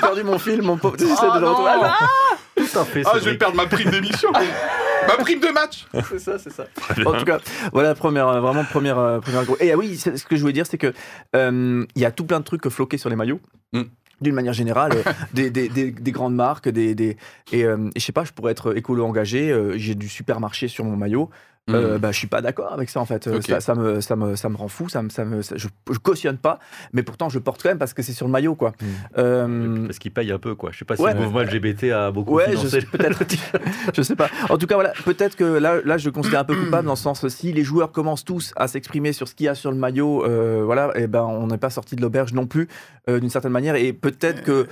perdu, mon film, mon pauvre. J'essaie Ah, de le retrouver. non. Ah, Tout à fait. Ah, je vais perdre ma prime d'émission. ma prime de match. c'est ça, c'est ça. En tout cas, voilà, première, euh, vraiment première, euh, première gros. Et ah oui, ce que je voulais dire, c'est que euh, il y a tout plein de trucs floqués sur les maillots. Mm. D'une manière générale, euh, des, des, des, des grandes marques, des, des et, euh, et je sais pas, je pourrais être écolo engagé. euh, J'ai du supermarché sur mon maillot. Euh, bah, je suis pas d'accord avec ça en fait. Euh. Ça, ça me, ça, me, ça me rend fou. Ça me, ça me, ça- je, je cautionne pas, mais pourtant je porte quand même parce que c'est sur le maillot quoi. Mm. Euh, Parce qu'il paye un peu, quoi. Je sais pas si Ouais. le mouvement LGBT a beaucoup Ouais, je financé. sais, peut-être. je sais pas. En tout cas, voilà, peut-être que là, là, je le considère un peu coupable dans le sens si les joueurs commencent tous à s'exprimer sur ce qu'il y a sur le maillot, euh, voilà, et ben on n'est pas sorti de l'auberge non plus d'une certaine manière. Et peut-être que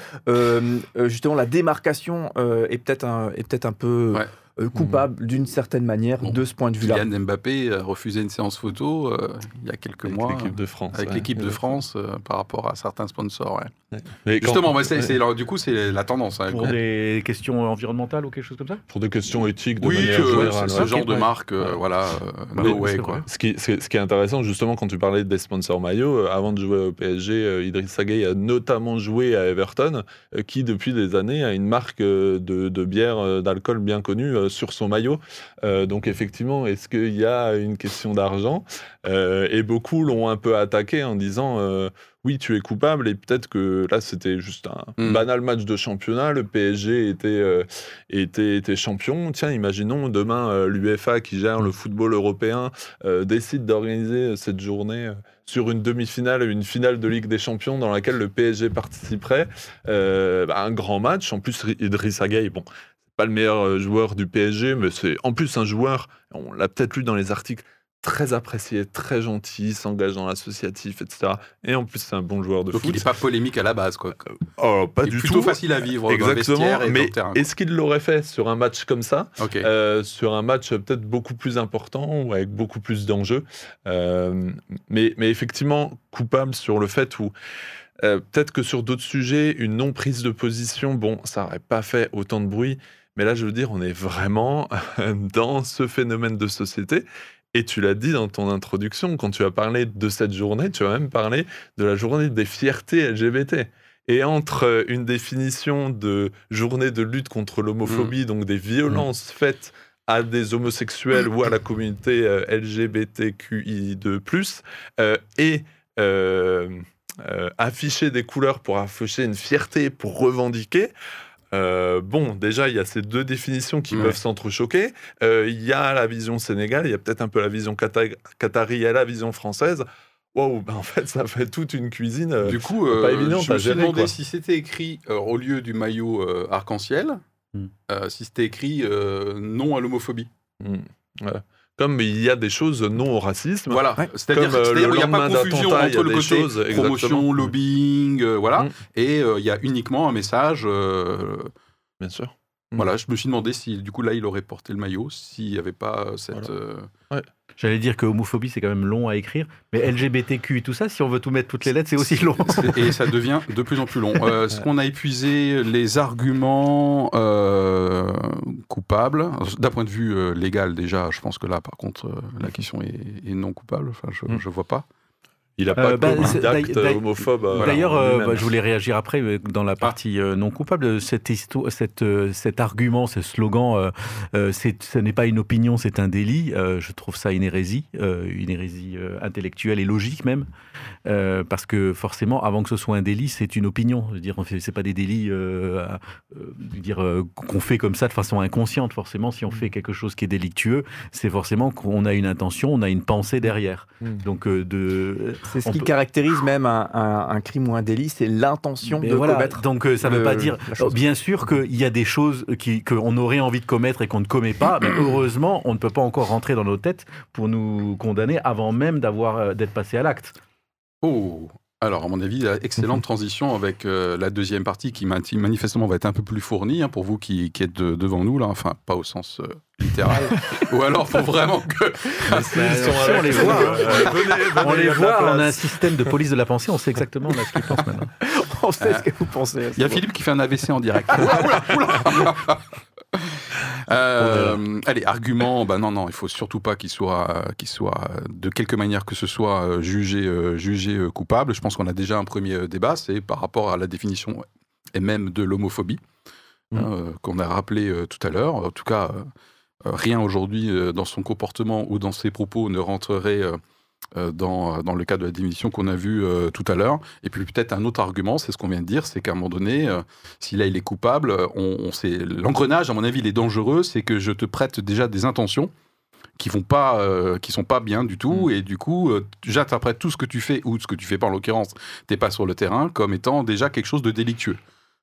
justement la démarcation est peut-être un, est peut-être un peu Ouais. Euh, coupable d'une certaine manière Bon. de ce point de vue-là. Kylian Mbappé a refusé une séance photo euh, il y a quelques Avec mois l'équipe de France. avec ouais. l'équipe de France euh, par rapport à certains sponsors. ouais. Mais Justement, ouais, c'est, ouais, c'est- alors, du coup, c'est la tendance. hein, Pour quand- des questions environnementales ou quelque chose comme ça pour des questions éthiques de Oui, manière euh, générale. ce genre de ouais. marque, euh, voilà, Mais no way, c'est quoi. vrai. Ce qui, ce, ce qui est intéressant, justement, quand tu parlais des sponsors maillots, euh, avant de jouer au PSG, euh, Idriss Gueye a notamment joué à Everton, euh, qui depuis des années a une marque euh, de, de bière, euh, d'alcool bien connue euh, sur son maillot. Euh, donc effectivement, est-ce qu'il y a une question d'argent Euh, Et beaucoup l'ont un peu attaqué en disant... oui, tu es coupable et peut-être que là c'était juste un Mm. banal match de championnat. Le PSG était, euh, était, était champion. Tiens, imaginons demain euh, l'UEFA qui gère le football européen euh, décide d'organiser cette journée euh, sur une demi-finale, une finale de Ligue des Champions dans laquelle le PSG participerait. Bah, un grand match. En plus, Idriss Gueye, bon, c'est pas le meilleur joueur du PSG, mais c'est en plus un joueur, on l'a peut-être lu dans les articles, très apprécié, très gentil, il s'engage dans l'associatif, etc. Et en plus, c'est un bon joueur de Donc foot. il n'est pas polémique à la base, quoi. Oh, pas Il est du plutôt tout. facile à vivre dans le Exactement, et mais est-ce qu'il l'aurait fait sur un match comme ça euh, sur un match peut-être beaucoup plus important ou avec beaucoup plus d'enjeux. Euh, mais, mais effectivement, coupable sur le fait où euh, peut-être que sur d'autres sujets, une non-prise de position, bon, ça n'aurait pas fait autant de bruit. Mais là, je veux dire, on est vraiment dans ce phénomène de société. Et tu l'as dit dans ton introduction, quand tu as parlé de cette journée, tu as même parlé de la journée des fiertés LGBT. Et entre euh, une définition de journée de lutte contre l'homophobie, donc des violences faites à des homosexuels ou à la communauté euh, LGBTQI2+, euh, et euh, euh, afficher des couleurs pour afficher une fierté, pour revendiquer, euh, bon, déjà, il y a ces deux définitions qui Ouais. peuvent s'entrechoquer. Euh, Il y a la vision sénégale, il y a peut-être un peu la vision qata- qatari et la vision française. Waouh, ben en fait, ça fait toute une cuisine. euh, Du coup, pas évident, je me suis géré, demandé quoi. si c'était écrit euh, au lieu du maillot euh, arc-en-ciel, Hmm. euh, si c'était écrit euh, non à l'homophobie. hmm, voilà. Comme il y a des choses non au racisme. Voilà, Ouais. c'est-à-dire Comme, euh, qu'il n'y a pas de confusion entre le côté choses, promotion, exactement. lobbying, euh, voilà, Mm. et euh, il y a uniquement un message. euh, Bien sûr. Mm. Voilà, je me suis demandé si du coup là il aurait porté le maillot, s'il n'y avait pas cette. Voilà. euh, J'allais dire que homophobie, c'est quand même long à écrire. Mais LGBTQ et tout ça, si on veut tout mettre toutes les lettres, c'est aussi long. et ça devient de plus en plus long. Euh, Est-ce qu'on a épuisé les arguments euh, coupables D'un point de vue euh, légal, déjà, je pense que là, par contre, euh, la question est, est non coupable. Enfin, je Mm. ne vois pas. Il n'a pas Euh, bah, commis c'est- d'acte d'ailleurs- homophobe. euh, D'ailleurs, euh, bah, je voulais réagir après euh, dans la partie euh, non coupable. Cette histoire, cette, euh, cet argument, ce slogan, euh, euh, ce n'est pas une opinion, c'est un délit. euh, je trouve ça une hérésie, euh, une hérésie euh, intellectuelle et logique même, Euh, parce que forcément, avant que ce soit un délit, c'est une opinion. Je veux dire, c'est pas des délits, euh, à- euh, dire euh, qu'on fait comme ça de façon inconsciente. Forcément, si on fait quelque chose qui est délictueux, c'est forcément qu'on a une intention, on a une pensée derrière. Mm. Donc euh, de C'est ce On qui peut- caractérise même un, un- un crime ou un délit, c'est l'intention de voilà, commettre. Donc euh, ça ne veut pas dire. Bien sûr qu'il y a des choses qu'on aurait envie de commettre et qu'on ne commet pas, mais heureusement, on ne peut pas encore rentrer dans nos têtes pour nous condamner avant même d'avoir euh, d'être passé à l'acte. Oh alors, à mon avis, excellente transition avec euh, la deuxième partie qui mani- manifestement va être un peu plus fournie hein, pour vous qui, qui êtes de- devant nous, là. Enfin, pas au sens euh, littéral. Ou alors, faut vraiment que. Ils sont on les voit, hein. venez, venez, On les voit, on a un place. système de police de la pensée, on sait exactement là, ce qu'ils pensent maintenant. On sait ce que vous pensez. Il y a Philippe qui fait un AVC en direct. Oula, oula, oula. Euh, allez, argument, bah non, non, il faut surtout pas qu'il soit, qu'il soit euh, de quelque manière que ce soit euh, jugé, euh, jugé euh, coupable. Je pense qu'on a déjà un premier euh, débat, c'est par rapport à la définition et même de l'homophobie Mm. hein, euh, qu'on a rappelé euh, tout à l'heure. En tout cas, euh, euh, rien aujourd'hui euh, dans son comportement ou dans ses propos ne rentrerait euh, euh, dans, dans le cas de la définition qu'on a vu euh, tout à l'heure. Et puis peut-être un autre argument, c'est ce qu'on vient de dire, c'est qu'à un moment donné, euh, si là il est coupable, euh, on, on sait l'engrenage, à mon avis, il est dangereux, c'est que je te prête déjà des intentions qui vont pas, euh, qui sont pas bien du tout, et du coup, euh, j'interprète tout ce que tu fais ou ce que tu fais pas en l'occurrence, t'es pas sur le terrain, comme étant déjà quelque chose de délictueux.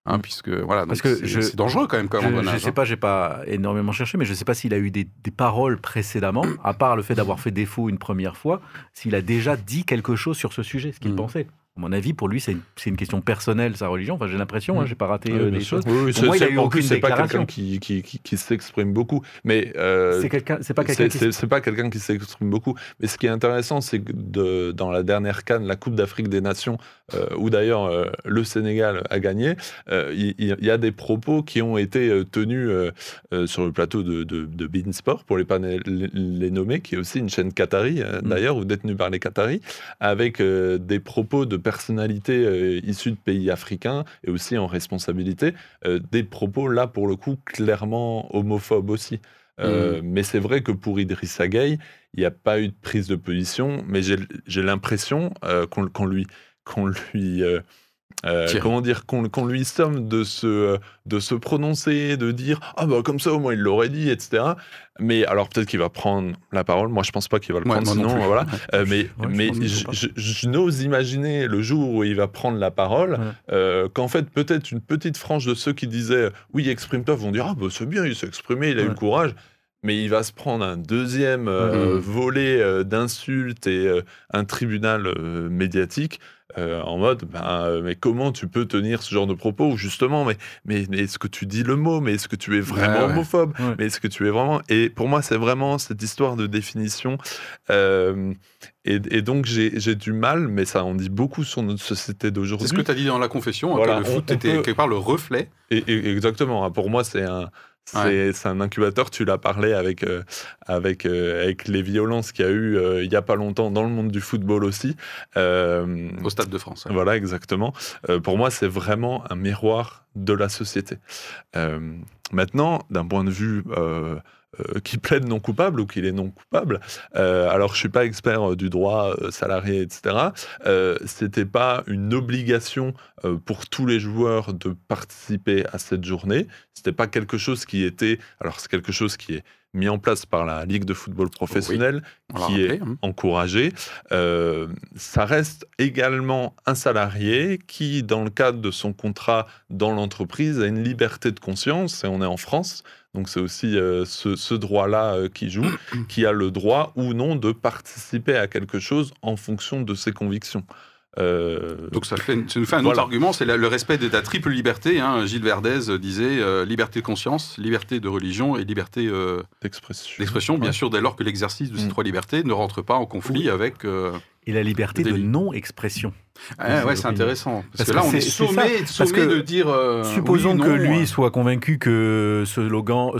Hein, puisque voilà, Parce que c'est dangereux quand même comme Je ne sais hein. pas, j'ai pas énormément cherché, mais je ne sais pas s'il a eu des, des paroles précédemment, à part le fait d'avoir fait défaut une première fois, s'il a déjà dit quelque chose sur ce sujet, ce qu'il Mm. pensait. À mon avis, pour lui, c'est une, question personnelle, sa religion. Enfin, j'ai l'impression, hein, Mm. j'ai pas raté Oui, euh, bien des sûr. choses. Oui, oui, Pour c'est- moi, il a eu aucune c'est pas quelqu'un qui, qui, qui, qui s'exprime beaucoup. Mais euh, C'est quelqu'un, c'est pas quelqu'un c'est qui. c'est- c'est pas quelqu'un qui s'exprime beaucoup. Mais ce qui est intéressant, c'est que de- dans la dernière canne, la Coupe d'Afrique des Nations, euh, où d'ailleurs le Sénégal a gagné, il y, a des propos qui ont été tenus sur le plateau de, de, de Bein Sport, pour les pas les, les nommer, qui est aussi une chaîne qatari, Mm. d'ailleurs, ou détenue par les Qataris, avec des propos de personnalités euh, issues de pays africains et aussi en responsabilité, euh, des propos là pour le coup clairement homophobes aussi. Euh, Mais c'est vrai que pour Idrissa Gueye, il n'y a pas eu de prise de position, mais j'ai l'impression qu'on qu'on lui, qu'on lui euh, euh, comment dire, qu'on lui somme de se, euh, de se prononcer, de dire ah bah comme ça au moins il l'aurait dit, etc. Mais alors peut-être qu'il va prendre la parole. Moi je pense pas qu'il va le Ouais, prendre, non sinon plus. voilà. Euh, mais je mais je, n'ose imaginer le jour où il va prendre la parole, Ouais. euh, qu'en fait peut-être une petite frange de ceux qui disaient oui exprime-toi vont dire ah bah c'est bien il s'est exprimé, il a eu Ouais. le courage. Mais il va se prendre un deuxième euh, Mhm. volet euh, d'insultes et euh, un tribunal euh, médiatique euh, en mode ben, mais comment tu peux tenir ce genre de propos ou justement mais, mais, mais est-ce que tu dis le mot mais est-ce que tu es vraiment Ouais, ouais. homophobe? Ouais. mais est-ce que tu es vraiment et pour moi c'est vraiment cette histoire de définition euh, et, et donc j'ai j'ai du mal mais ça en dit beaucoup sur notre société d'aujourd'hui C'est ce que tu as dit dans la confession, hein, Voilà, que le on- foot on était peut- quelque part le reflet. et, et- exactement. hein. Pour moi, c'est un, c'est, Ouais. un incubateur. Tu l'as parlé avec, euh, avec, euh, avec les violences qu'il y a eu euh, il y a pas longtemps dans le monde du football aussi. Au Stade de France. ouais. voilà, exactement. Pour moi, c'est vraiment un miroir de la société. Maintenant, d'un point de vue euh, qui plaide non coupable ou qu'il est non coupable, euh, alors je suis pas expert euh, du droit salarié, etc. C'était pas une obligation pour tous les joueurs de participer à cette journée. C'était pas quelque chose qui était. Alors c'est quelque chose qui est mis en place par la Ligue de football professionnel, qui est rappelé, hein. encouragé. Euh, ça reste également un salarié qui, dans le cadre de son contrat dans l'entreprise, a une liberté de conscience, et on est en France, donc c'est aussi euh, ce, ce droit-là euh, qui joue, qui a le droit ou non de participer à quelque chose en fonction de ses convictions. Euh, Donc ça, fait, ça nous fait un Voilà. autre argument, c'est la- le respect de ta triple liberté. hein. Gilles Verdez disait euh, liberté de conscience, liberté de religion et liberté euh, d'expression. d'expression, bien Ouais. sûr, dès lors que l'exercice de ces Mm. trois libertés ne rentre pas en conflit avec... euh, et la liberté De non-expression. Ah, ouais, c'est intéressant. Parce, Parce que là, on est sommé, de dire. euh, Supposons oui, que lui euh, soit convaincu que ce slogan,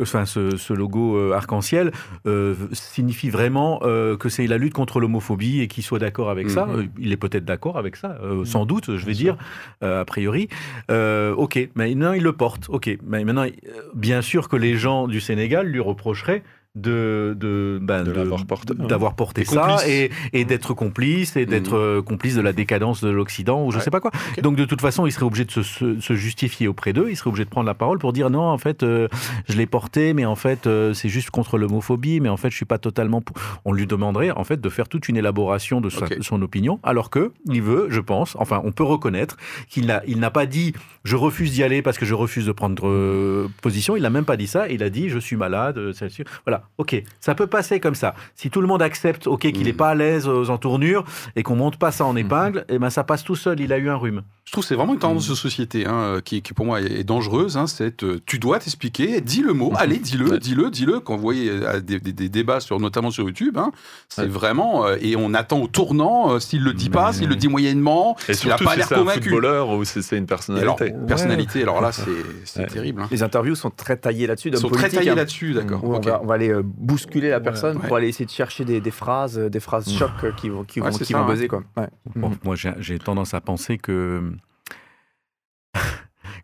enfin ce, ce logo euh, arc-en-ciel euh, signifie vraiment euh, que c'est la lutte contre l'homophobie et qu'il soit d'accord avec ça. Mhm. Il est peut-être d'accord avec ça, euh, sans doute, je vais dire, a priori. Ok, mais maintenant il le porte. Ok, mais maintenant, bien sûr que les gens du Sénégal lui reprocheraient de, de, ben, De l'avoir porté, hein. d'avoir porté ça complices. et, et d'être complice et d'être Mhm. euh, complice de la décadence de l'Occident ou je Ouais. sais pas quoi. Ok. Donc de toute façon, il serait obligé de se, se- se justifier auprès d'eux, il serait obligé de prendre la parole pour dire non, en fait, euh, je l'ai porté, mais en fait, euh, c'est juste contre l'homophobie, mais en fait, je suis pas totalement. pour- On lui demanderait en fait de faire toute une élaboration de, sa- Ok. de son opinion, alors que il veut, je pense, enfin, on peut reconnaître qu'il n'a il n'a pas dit je refuse d'y aller parce que je refuse de prendre euh, position. Il n'a même pas dit ça. Il a dit je suis malade. c'est sûr. Voilà, ok, ça peut passer comme ça. Si tout le monde accepte, ok, qu'il n'est Mhm. pas à l'aise aux entournures et qu'on monte pas ça en épingle, et ben ça passe tout seul. Il a eu un rhume. Je trouve que c'est vraiment une tendance de société hein, qui, qui, pour moi est, dangereuse. Hein, c'est euh, tu dois t'expliquer, dis le mot, allez, dis-le, Ouais. dis-le, dis-le. Quand vous voyez euh, des, des- des débats sur, notamment sur YouTube, hein, c'est Ouais. vraiment euh, et on attend au tournant euh, s'il le dit pas, s'il le dit moyennement, Et s'il a surtout pas l'air c'est un convaincu. footballeur ou c'est une Et alors, personnalité. personnalité, alors là, c'est c'est Ouais. terrible. Hein. Les interviews sont très taillées là-dessus. Ils sont très hein, là-dessus, d'accord. on, va, on va aller euh, bousculer la personne Ouais. pour aller essayer de chercher des, des phrases, euh, des phrases chocs euh, qui vont, qui Ouais, vont, c'est qui ça, vont hein. buzzer. Quoi. Ouais. Bon, Mhm. moi, j'ai j'ai tendance à penser que,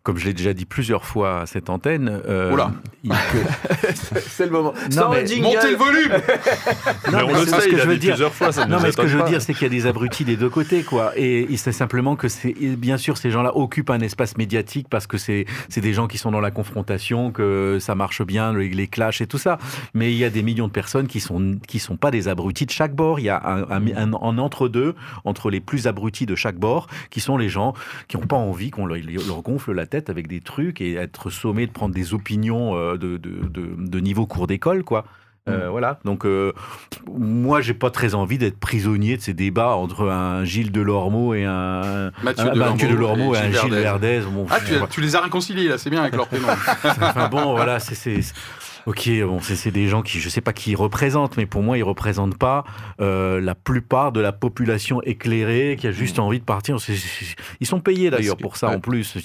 comme je l'ai déjà dit plusieurs fois à cette antenne, euh, Oula. il- c'est le moment. Non, Sans mais- le. Montez le volume Mais Non, on mais le c'est ce sait, que je veux dire. plusieurs fois, ça Non, mais ce que je veux dire, c'est qu'il y a des abrutis des deux côtés, quoi. Et c'est simplement que bien sûr, ces gens-là occupent un espace médiatique parce que c'est, des gens qui sont dans la confrontation, que ça marche bien, les, les clashs et tout ça. Mais il y a des millions de personnes qui sont, qui sont pas des abrutis de chaque bord. Il y a un, un- un- un entre-deux entre les plus abrutis de chaque bord, qui sont les gens qui n'ont pas envie qu'on leur, leur gonfle la tête avec des trucs et être sommés de prendre des opinions euh, de, de, de- de niveau cours d'école, quoi. Euh, Voilà, donc euh, moi j'ai pas très envie d'être prisonnier de ces débats entre un Gilles Delormeau et un Mathieu un- Delormeau Mathieu Delormeau et, et un Gilles Verdez. Verdez. Bon, Ah, tu, les as réconciliés là, c'est bien avec leur prénom. Enfin bon, voilà, c'est- Ok, bon, c'est des gens qui, je sais pas qui ils représentent, mais pour moi, ils représentent pas euh, la plupart de la population éclairée qui a juste envie de partir. Ils sont payés d'ailleurs pour ça ouais. en plus.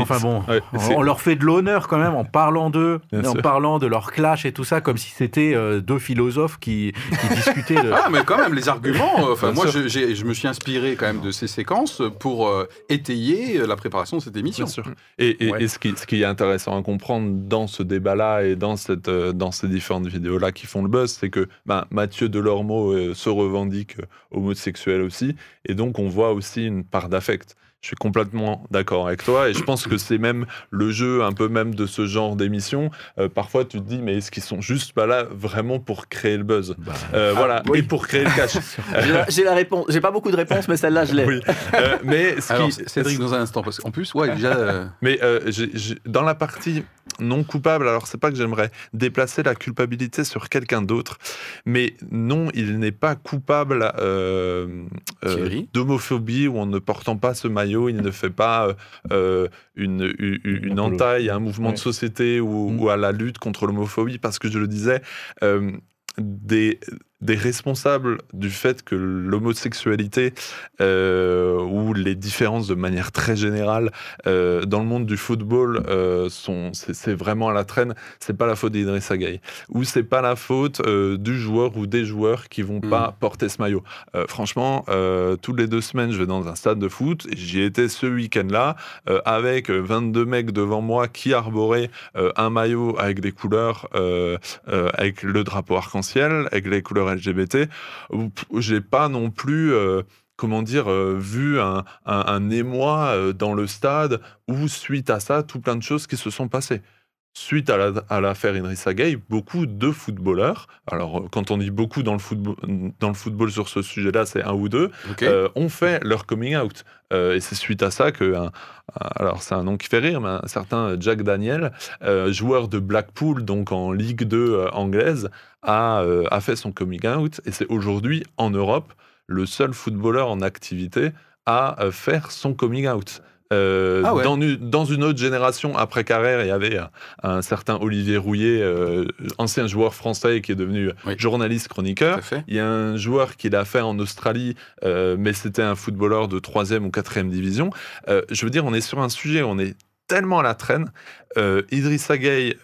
Enfin bon, ouais, on- leur fait de l'honneur quand même en parlant d'eux, en sûr. parlant de leur clash et tout ça, comme si c'était euh, deux philosophes qui, qui discutaient de. Ah, mais quand même, les arguments. euh, Enfin, moi, je, me suis inspiré quand même de ces séquences pour euh, étayer la préparation de cette émission. Bien sûr. Et, et- Ouais. et ce, qui, ce qui est intéressant à comprendre dans ce débat-là et dans, cette, euh, dans ces différentes vidéos-là qui font le buzz, c'est que ben, Mathieu Delormeau euh, se revendique euh, homosexuel aussi, et donc on voit aussi une part d'affect. Je suis complètement d'accord avec toi, et je pense que c'est même le jeu un peu même de ce genre d'émission. Euh, parfois, tu te dis, mais est-ce qu'ils sont juste pas là vraiment pour créer le buzz Bah, Euh, Voilà, oui. et pour créer le cash. J'ai la, réponse. J'ai pas beaucoup de réponses, mais celle-là, je l'ai. oui. Euh, mais ce Alors, qui- Cédric, dans un instant, parce qu'en plus, ouais, déjà. euh, Mais euh, dans la partie non coupable, alors c'est pas que j'aimerais déplacer la culpabilité sur quelqu'un d'autre, mais non, il n'est pas coupable euh, euh, d'homophobie ou en ne portant pas ce maillot, il ne fait pas euh, euh, une, une, une entaille à un mouvement de société ou, Mm. ou à la lutte contre l'homophobie, parce que je le disais, euh, des, des responsables du fait que l'homosexualité euh, ou les différences de manière très générale euh, dans le monde du football euh, sont c'est vraiment à la traîne. C'est pas la faute d'Idriss Gueye ou c'est pas la faute du joueur ou des joueurs qui vont Mm. pas porter ce maillot. Franchement toutes les deux semaines je vais dans un stade de foot. J'y étais ce week-end là avec euh, 22 mecs devant moi qui arboraient un maillot avec des couleurs avec le drapeau arc-en-ciel avec les couleurs LGBT j'ai pas non plus euh, comment dire, euh, vu un émoi euh, dans le stade où, suite à ça, tout plein de choses qui se sont passées. Suite à la- l'affaire Idrissa Gueye, beaucoup de footballeurs, alors euh, quand on dit beaucoup dans le football, dans le football sur ce sujet-là, c'est un ou deux, euh, ont fait leur coming out. Euh, et c'est suite à ça que, un- alors c'est un nom qui fait rire, mais un certain Jack Daniel, euh, joueur de Blackpool, donc en Ligue 2 euh, anglaise, a, a fait son coming out. Et c'est aujourd'hui, en Europe, le seul footballeur en activité à faire son coming out. Euh, Ah ouais. dans, une, dans une autre génération, après Carrère, il y avait un, un certain Olivier Rouillet, euh, ancien joueur français qui est devenu Oui. journaliste chroniqueur. Il y a un joueur qui l'a fait en Australie, euh, mais c'était un footballeur de troisième ou quatrième division. Je veux dire, on est sur un sujet, on est tellement à la traîne. Idrissa Gueye,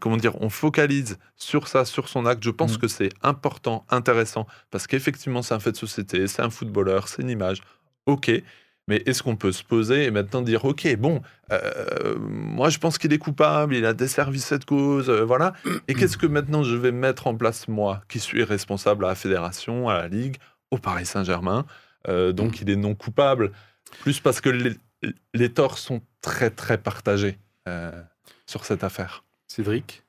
comment dire, on focalise sur ça, sur son acte. Je pense Mm. que c'est important, intéressant, parce qu'effectivement, c'est un fait de société, c'est un footballeur, c'est une image. Ok. Mais est-ce qu'on peut se poser et maintenant dire, ok, bon, euh, moi je pense qu'il est coupable, il a desservi cette cause, euh, voilà. Et qu'est-ce que maintenant je vais mettre en place, moi, qui suis responsable à la fédération, à la Ligue, au Paris Saint-Germain Euh, Donc il est non coupable, plus parce que les, les torts sont très très partagés sur cette affaire. Cédric?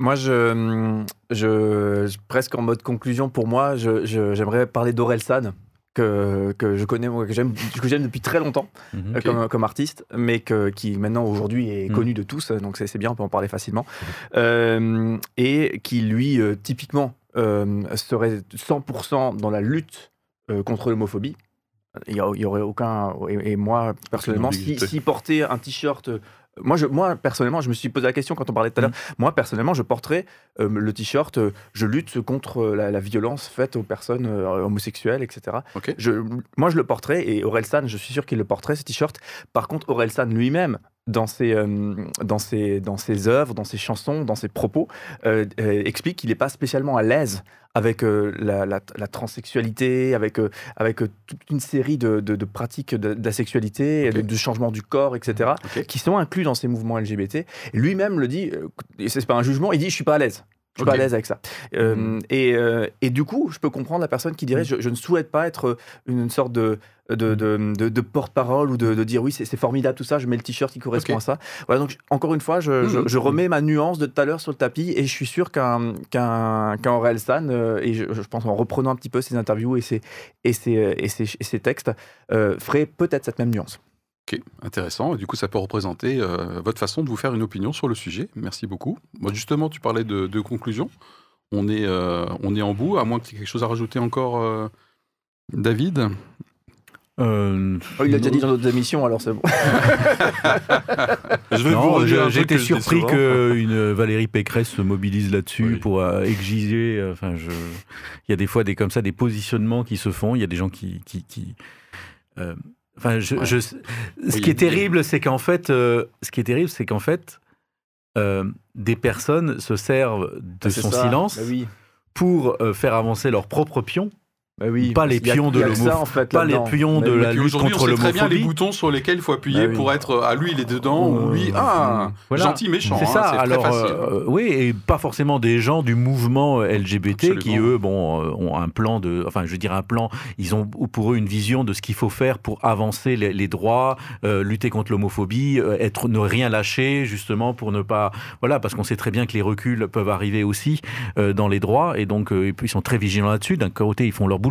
Moi, je, je, je- presque en mode conclusion, pour moi, je- je- j'aimerais parler d'Orelsan, que, que je connais, que j'aime que j'aime depuis très longtemps Mhm. euh, comme, comme artiste, mais que, qui maintenant aujourd'hui est Mm. connu de tous, donc c'est bien, on peut en parler facilement. Euh, et qui, lui, euh, typiquement, euh, serait 100% dans la lutte euh, contre l'homophobie. Il n'y aurait aucun. Et, et moi, personnellement, si, si porter un t-shirt. Moi, je, moi, personnellement, je me suis posé la question quand on parlait tout à l'heure. Moi, personnellement, je porterais euh, le t-shirt euh, Je lutte contre euh, la, la violence faite aux personnes euh, homosexuelles, etc. Je, moi, je le porterais et Orelsan, je suis sûr qu'il le porterait, ce t-shirt. Par contre, Orelsan lui-même, dans ses, euh, dans, ses, dans ses œuvres, dans ses chansons, dans ses propos, euh, euh, explique qu'il n'est pas spécialement à l'aise avec la, la- la transsexualité, avec, avec toute une série de, de- de pratiques de, d'asexualité, Ok. de, de changement du corps, etc., qui sont inclus dans ces mouvements LGBT. Lui-même le dit, et c'est pas un jugement, il dit Je suis pas à l'aise. Je suis pas à l'aise avec ça. Euh, Mhm. et, euh, et du coup, je peux comprendre la personne qui dirait je, je ne souhaite pas être une sorte de, de, de, de- de porte-parole ou de, dire oui, c'est formidable tout ça, je mets le t-shirt qui correspond à ça. Voilà, donc encore une fois, je, je- je remets ma nuance de tout à l'heure sur le tapis et je suis sûr qu'un qu'un qu'un Aurel San, euh, et je, pense en reprenant un petit peu ses interviews et ses, et ses, et ses, et ses textes, euh, ferait peut-être cette même nuance. Ok, intéressant. Et du coup, ça peut représenter euh, votre façon de vous faire une opinion sur le sujet. Merci beaucoup. Moi, justement, tu parlais de, de conclusion. On est, euh, on est en bout, à moins que tu aies quelque chose à rajouter encore, euh, David? Euh, Oh, il l'a déjà dit dans d'autres émissions, alors c'est bon. Que dis surpris souvent. qu'une Valérie Pécresse se mobilise là-dessus Oui. pour euh, exiger. Enfin, je... il y a des fois des comme ça des positionnements qui se font. Il y a des gens qui, qui, qui, euh, Enfin, je, Ouais. je- ce qui est terrible, c'est qu'en fait, euh, ce qui est terrible, c'est qu'en fait, euh, des personnes se servent de Ah, son ça. silence Bah oui. pour euh, faire avancer leurs propres pions. Bah oui. Pas les pions de il y a que ça, l'homo- en fait, pas les pions de la Et puis lutte aujourd'hui, contre on sait très bien les l'homophobie. boutons sur lesquels il faut appuyer Bah oui. pour être ah lui il est dedans ou lui Euh, ah voilà. gentil méchant. C'est hein, ça. très Alors, facile. euh, oui, et pas forcément des gens du mouvement LGBT qui eux, bon, euh, ont un plan de, enfin, je veux dire un plan. Ils ont pour eux une vision de ce qu'il faut faire pour avancer les, les droits, euh, lutter contre l'homophobie, euh, être ne rien lâcher justement pour ne pas, voilà, parce qu'on sait très bien que les reculs peuvent arriver aussi euh, dans les droits et donc euh, ils sont très vigilants là-dessus. D'un côté, ils font leur boulot,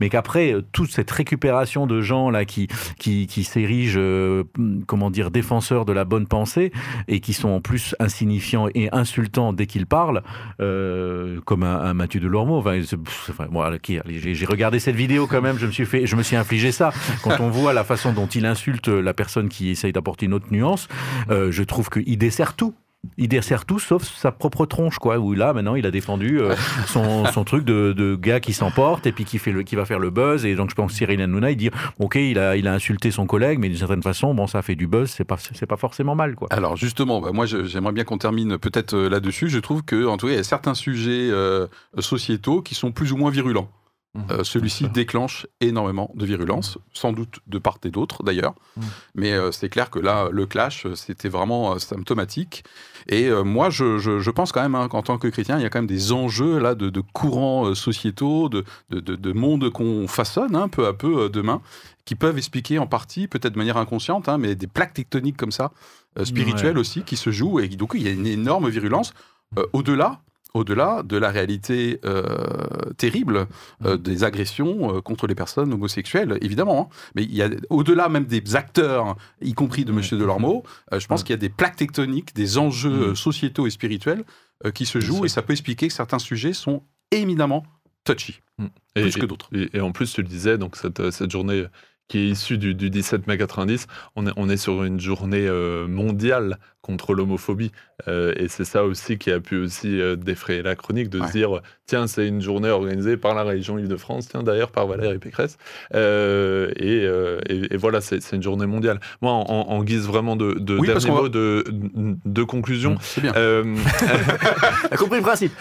mais qu'après euh, toute cette récupération de gens là qui qui, qui s'érigent, euh, comment dire, défenseurs de la bonne pensée et qui sont en plus insignifiants et insultants dès qu'ils parlent, euh, comme un, Mathieu Delormeau. Enfin, j'ai regardé cette vidéo quand même, je me suis fait, je me suis infligé ça. Quand on voit la façon dont il insulte la personne qui essaye d'apporter une autre nuance, je trouve qu'il dessert tout. Il dessert tout sauf sa propre tronche, quoi. Où là, maintenant, il a défendu euh, son, son truc de, de gars qui s'emporte et puis qui, fait le, qui va faire le buzz. Et donc, je pense que Cyril Hanouna, il dit Ok, il a, il a insulté son collègue, mais d'une certaine façon, bon, ça fait du buzz, c'est pas, c'est pas forcément mal, quoi. Alors justement, bah, moi j'aimerais bien qu'on termine peut-être euh, là-dessus. Je trouve que en tout cas il y a certains sujets euh, sociétaux qui sont plus ou moins virulents. Mhm. Euh, Celui-ci déclenche énormément de virulence, sans doute de part et d'autre d'ailleurs. Mhm. Mais euh, c'est clair que là, le clash, euh, c'était vraiment euh, symptomatique. Et moi, je, je- je pense quand même hein, qu'en tant que chrétien, il y a quand même des enjeux là de, de courants sociétaux, de, de, de, de monde qu'on façonne hein, peu à peu demain, qui peuvent expliquer en partie, peut-être de manière inconsciente, hein, mais des plaques tectoniques comme ça, spirituelles aussi, qui se jouent. Et donc, il y a une énorme virulence. Au-delà au-delà de la réalité euh, terrible euh, des agressions euh, contre les personnes homosexuelles, évidemment. hein. Mais il y a, au-delà même des acteurs, y compris de Monsieur Delormeau, je pense qu'il y a des plaques tectoniques, des enjeux Mm. sociétaux et spirituels qui se jouent, et ça peut expliquer que certains sujets sont éminemment touchy, Et, plus que d'autres. et- et en plus, tu le disais, donc cette, cette journée qui est issu du, du 17 mai 90. On est, on est sur une journée mondiale contre l'homophobie. Euh, et c'est ça aussi qui a pu aussi euh, défrayer la chronique, de Ouais. se dire, tiens, c'est une journée organisée par la région Île-de-France, tiens, d'ailleurs par Valérie Pécresse. Euh, et, et- et voilà, c'est une journée mondiale. Moi, en, guise vraiment de, de Oui, dernier mot, de, de conclusion, C'est bien. T'as compris le principe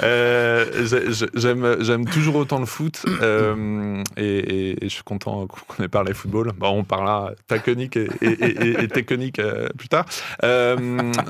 j'ai- j'ai- j'aime j'aime toujours autant le foot et, je suis content qu'on ait parlé football. Bon, on parlera taconique et, et, technique plus tard. Euh,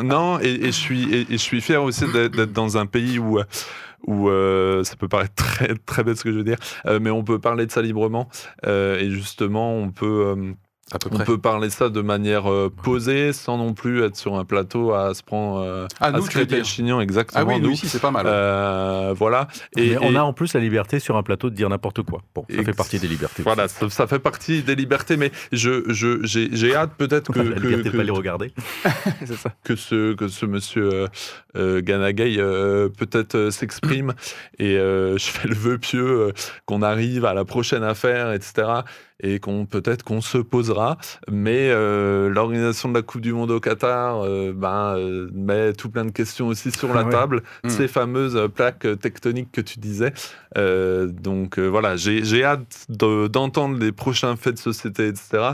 non, et, je suis fier aussi d'être dans un pays où euh, ça peut paraître très très bête ce que je veux dire, euh, mais on peut parler de ça librement et justement on peut à peu on près. peut parler de ça de manière euh, posée sans non plus être sur un plateau à se prendre euh, Ah, à nous, se tu veux chignon exactement Ah oui, nous nous. c'est pas mal. Euh, voilà. Et, Mais on et- a en plus la liberté sur un plateau de dire n'importe quoi. Bon, ça Ex- fait partie des libertés. voilà, ça, ça fait partie des libertés, mais je, je, j'ai, j'ai hâte peut-être que, la que, liberté de que- pas les regarder. C'est ça. que ce, que ce monsieur euh, euh, Ganagay euh, peut-être euh, s'exprime. Et euh, je fais le vœu pieux euh, qu'on arrive à la prochaine affaire, etc. Et qu'on peut-être qu'on se posera. Mais euh, l'organisation de la Coupe du Monde au Qatar euh, ben, euh, met tout plein de questions aussi sur la Ouais. table. Mm. Ces fameuses plaques tectoniques que tu disais. Donc voilà, j'ai, hâte de- d'entendre les prochains faits de société, etc.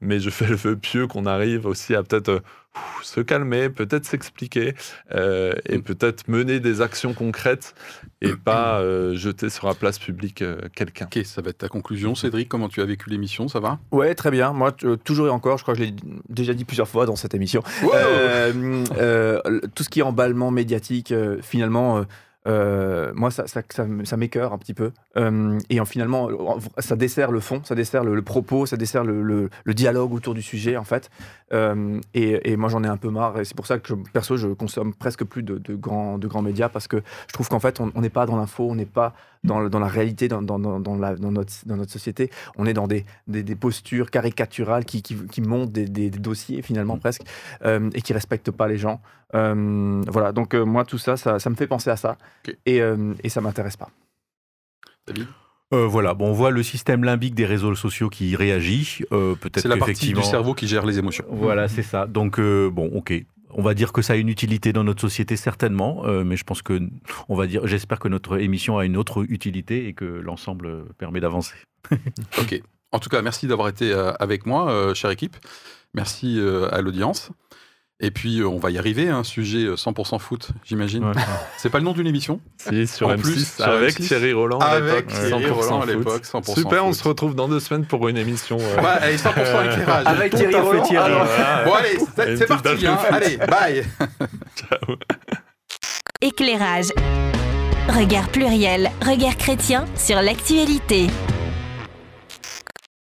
Mais je fais le vœu pieux qu'on arrive aussi à peut-être se calmer, peut-être s'expliquer euh, et Mm. peut-être mener des actions concrètes et pas euh, jeter sur la place publique euh, quelqu'un. Ok, ça va être ta conclusion. Cédric, comment tu as vécu l'émission? Ça va? Ouais, très bien. Moi, euh, toujours et encore, je crois que je l'ai déjà dit plusieurs fois dans cette émission. Wow Euh, euh, tout ce qui est emballement médiatique, euh, finalement, euh, moi, ça, ça, ça, ça m'écœure un petit peu. Euh, et en, finalement, en- ça dessert le fond, ça dessert le, le propos, ça dessert le, le- le dialogue autour du sujet, en fait. Euh, et, et moi, j'en ai un peu marre. Et c'est pour ça que, perso, je consomme presque plus de, de grands, de grands médias parce que je trouve qu'en fait, on n'est pas dans l'info, on n'est pas dans, le- dans la réalité, dans, dans, dans, la, dans, notre, dans notre société. On est dans des, des, des postures caricaturales qui, qui, qui montent des, des- dossiers, finalement, presque, euh, et qui respectent pas les gens. Voilà, donc moi, tout ça, ça, ça me fait penser à ça. Et, euh, et ça m'intéresse pas. David? Euh, voilà, bon, on voit le système limbique des réseaux sociaux qui réagit. Euh, Peut-être C'est la partie du cerveau qui gère les émotions. Voilà, c'est ça. Donc, euh, bon, ok. On va dire que ça a une utilité dans notre société, certainement, mais je pense que, on va dire, j'espère que notre émission a une autre utilité et que l'ensemble permet d'avancer. Ok. En tout cas, merci d'avoir été avec moi, chère équipe. Merci à l'audience. Et puis, euh, on va y arriver, un sujet euh, 100% foot, j'imagine. Ouais. C'est pas le nom d'une émission Si, sur En M6, plus, sur avec M6. Thierry Roland à Avec l'époque. Thierry 100% Roland à l'époque, 100% Super, on foot. se retrouve dans deux semaines pour une émission. euh, Ouais, allez, 100% éclairage. Avec Tout Thierry Roland, Thierry. alors. voilà. Bon, allez, c'est parti. Hein. Allez, bye. Éclairage. Regard pluriel, regard chrétien sur l'actualité.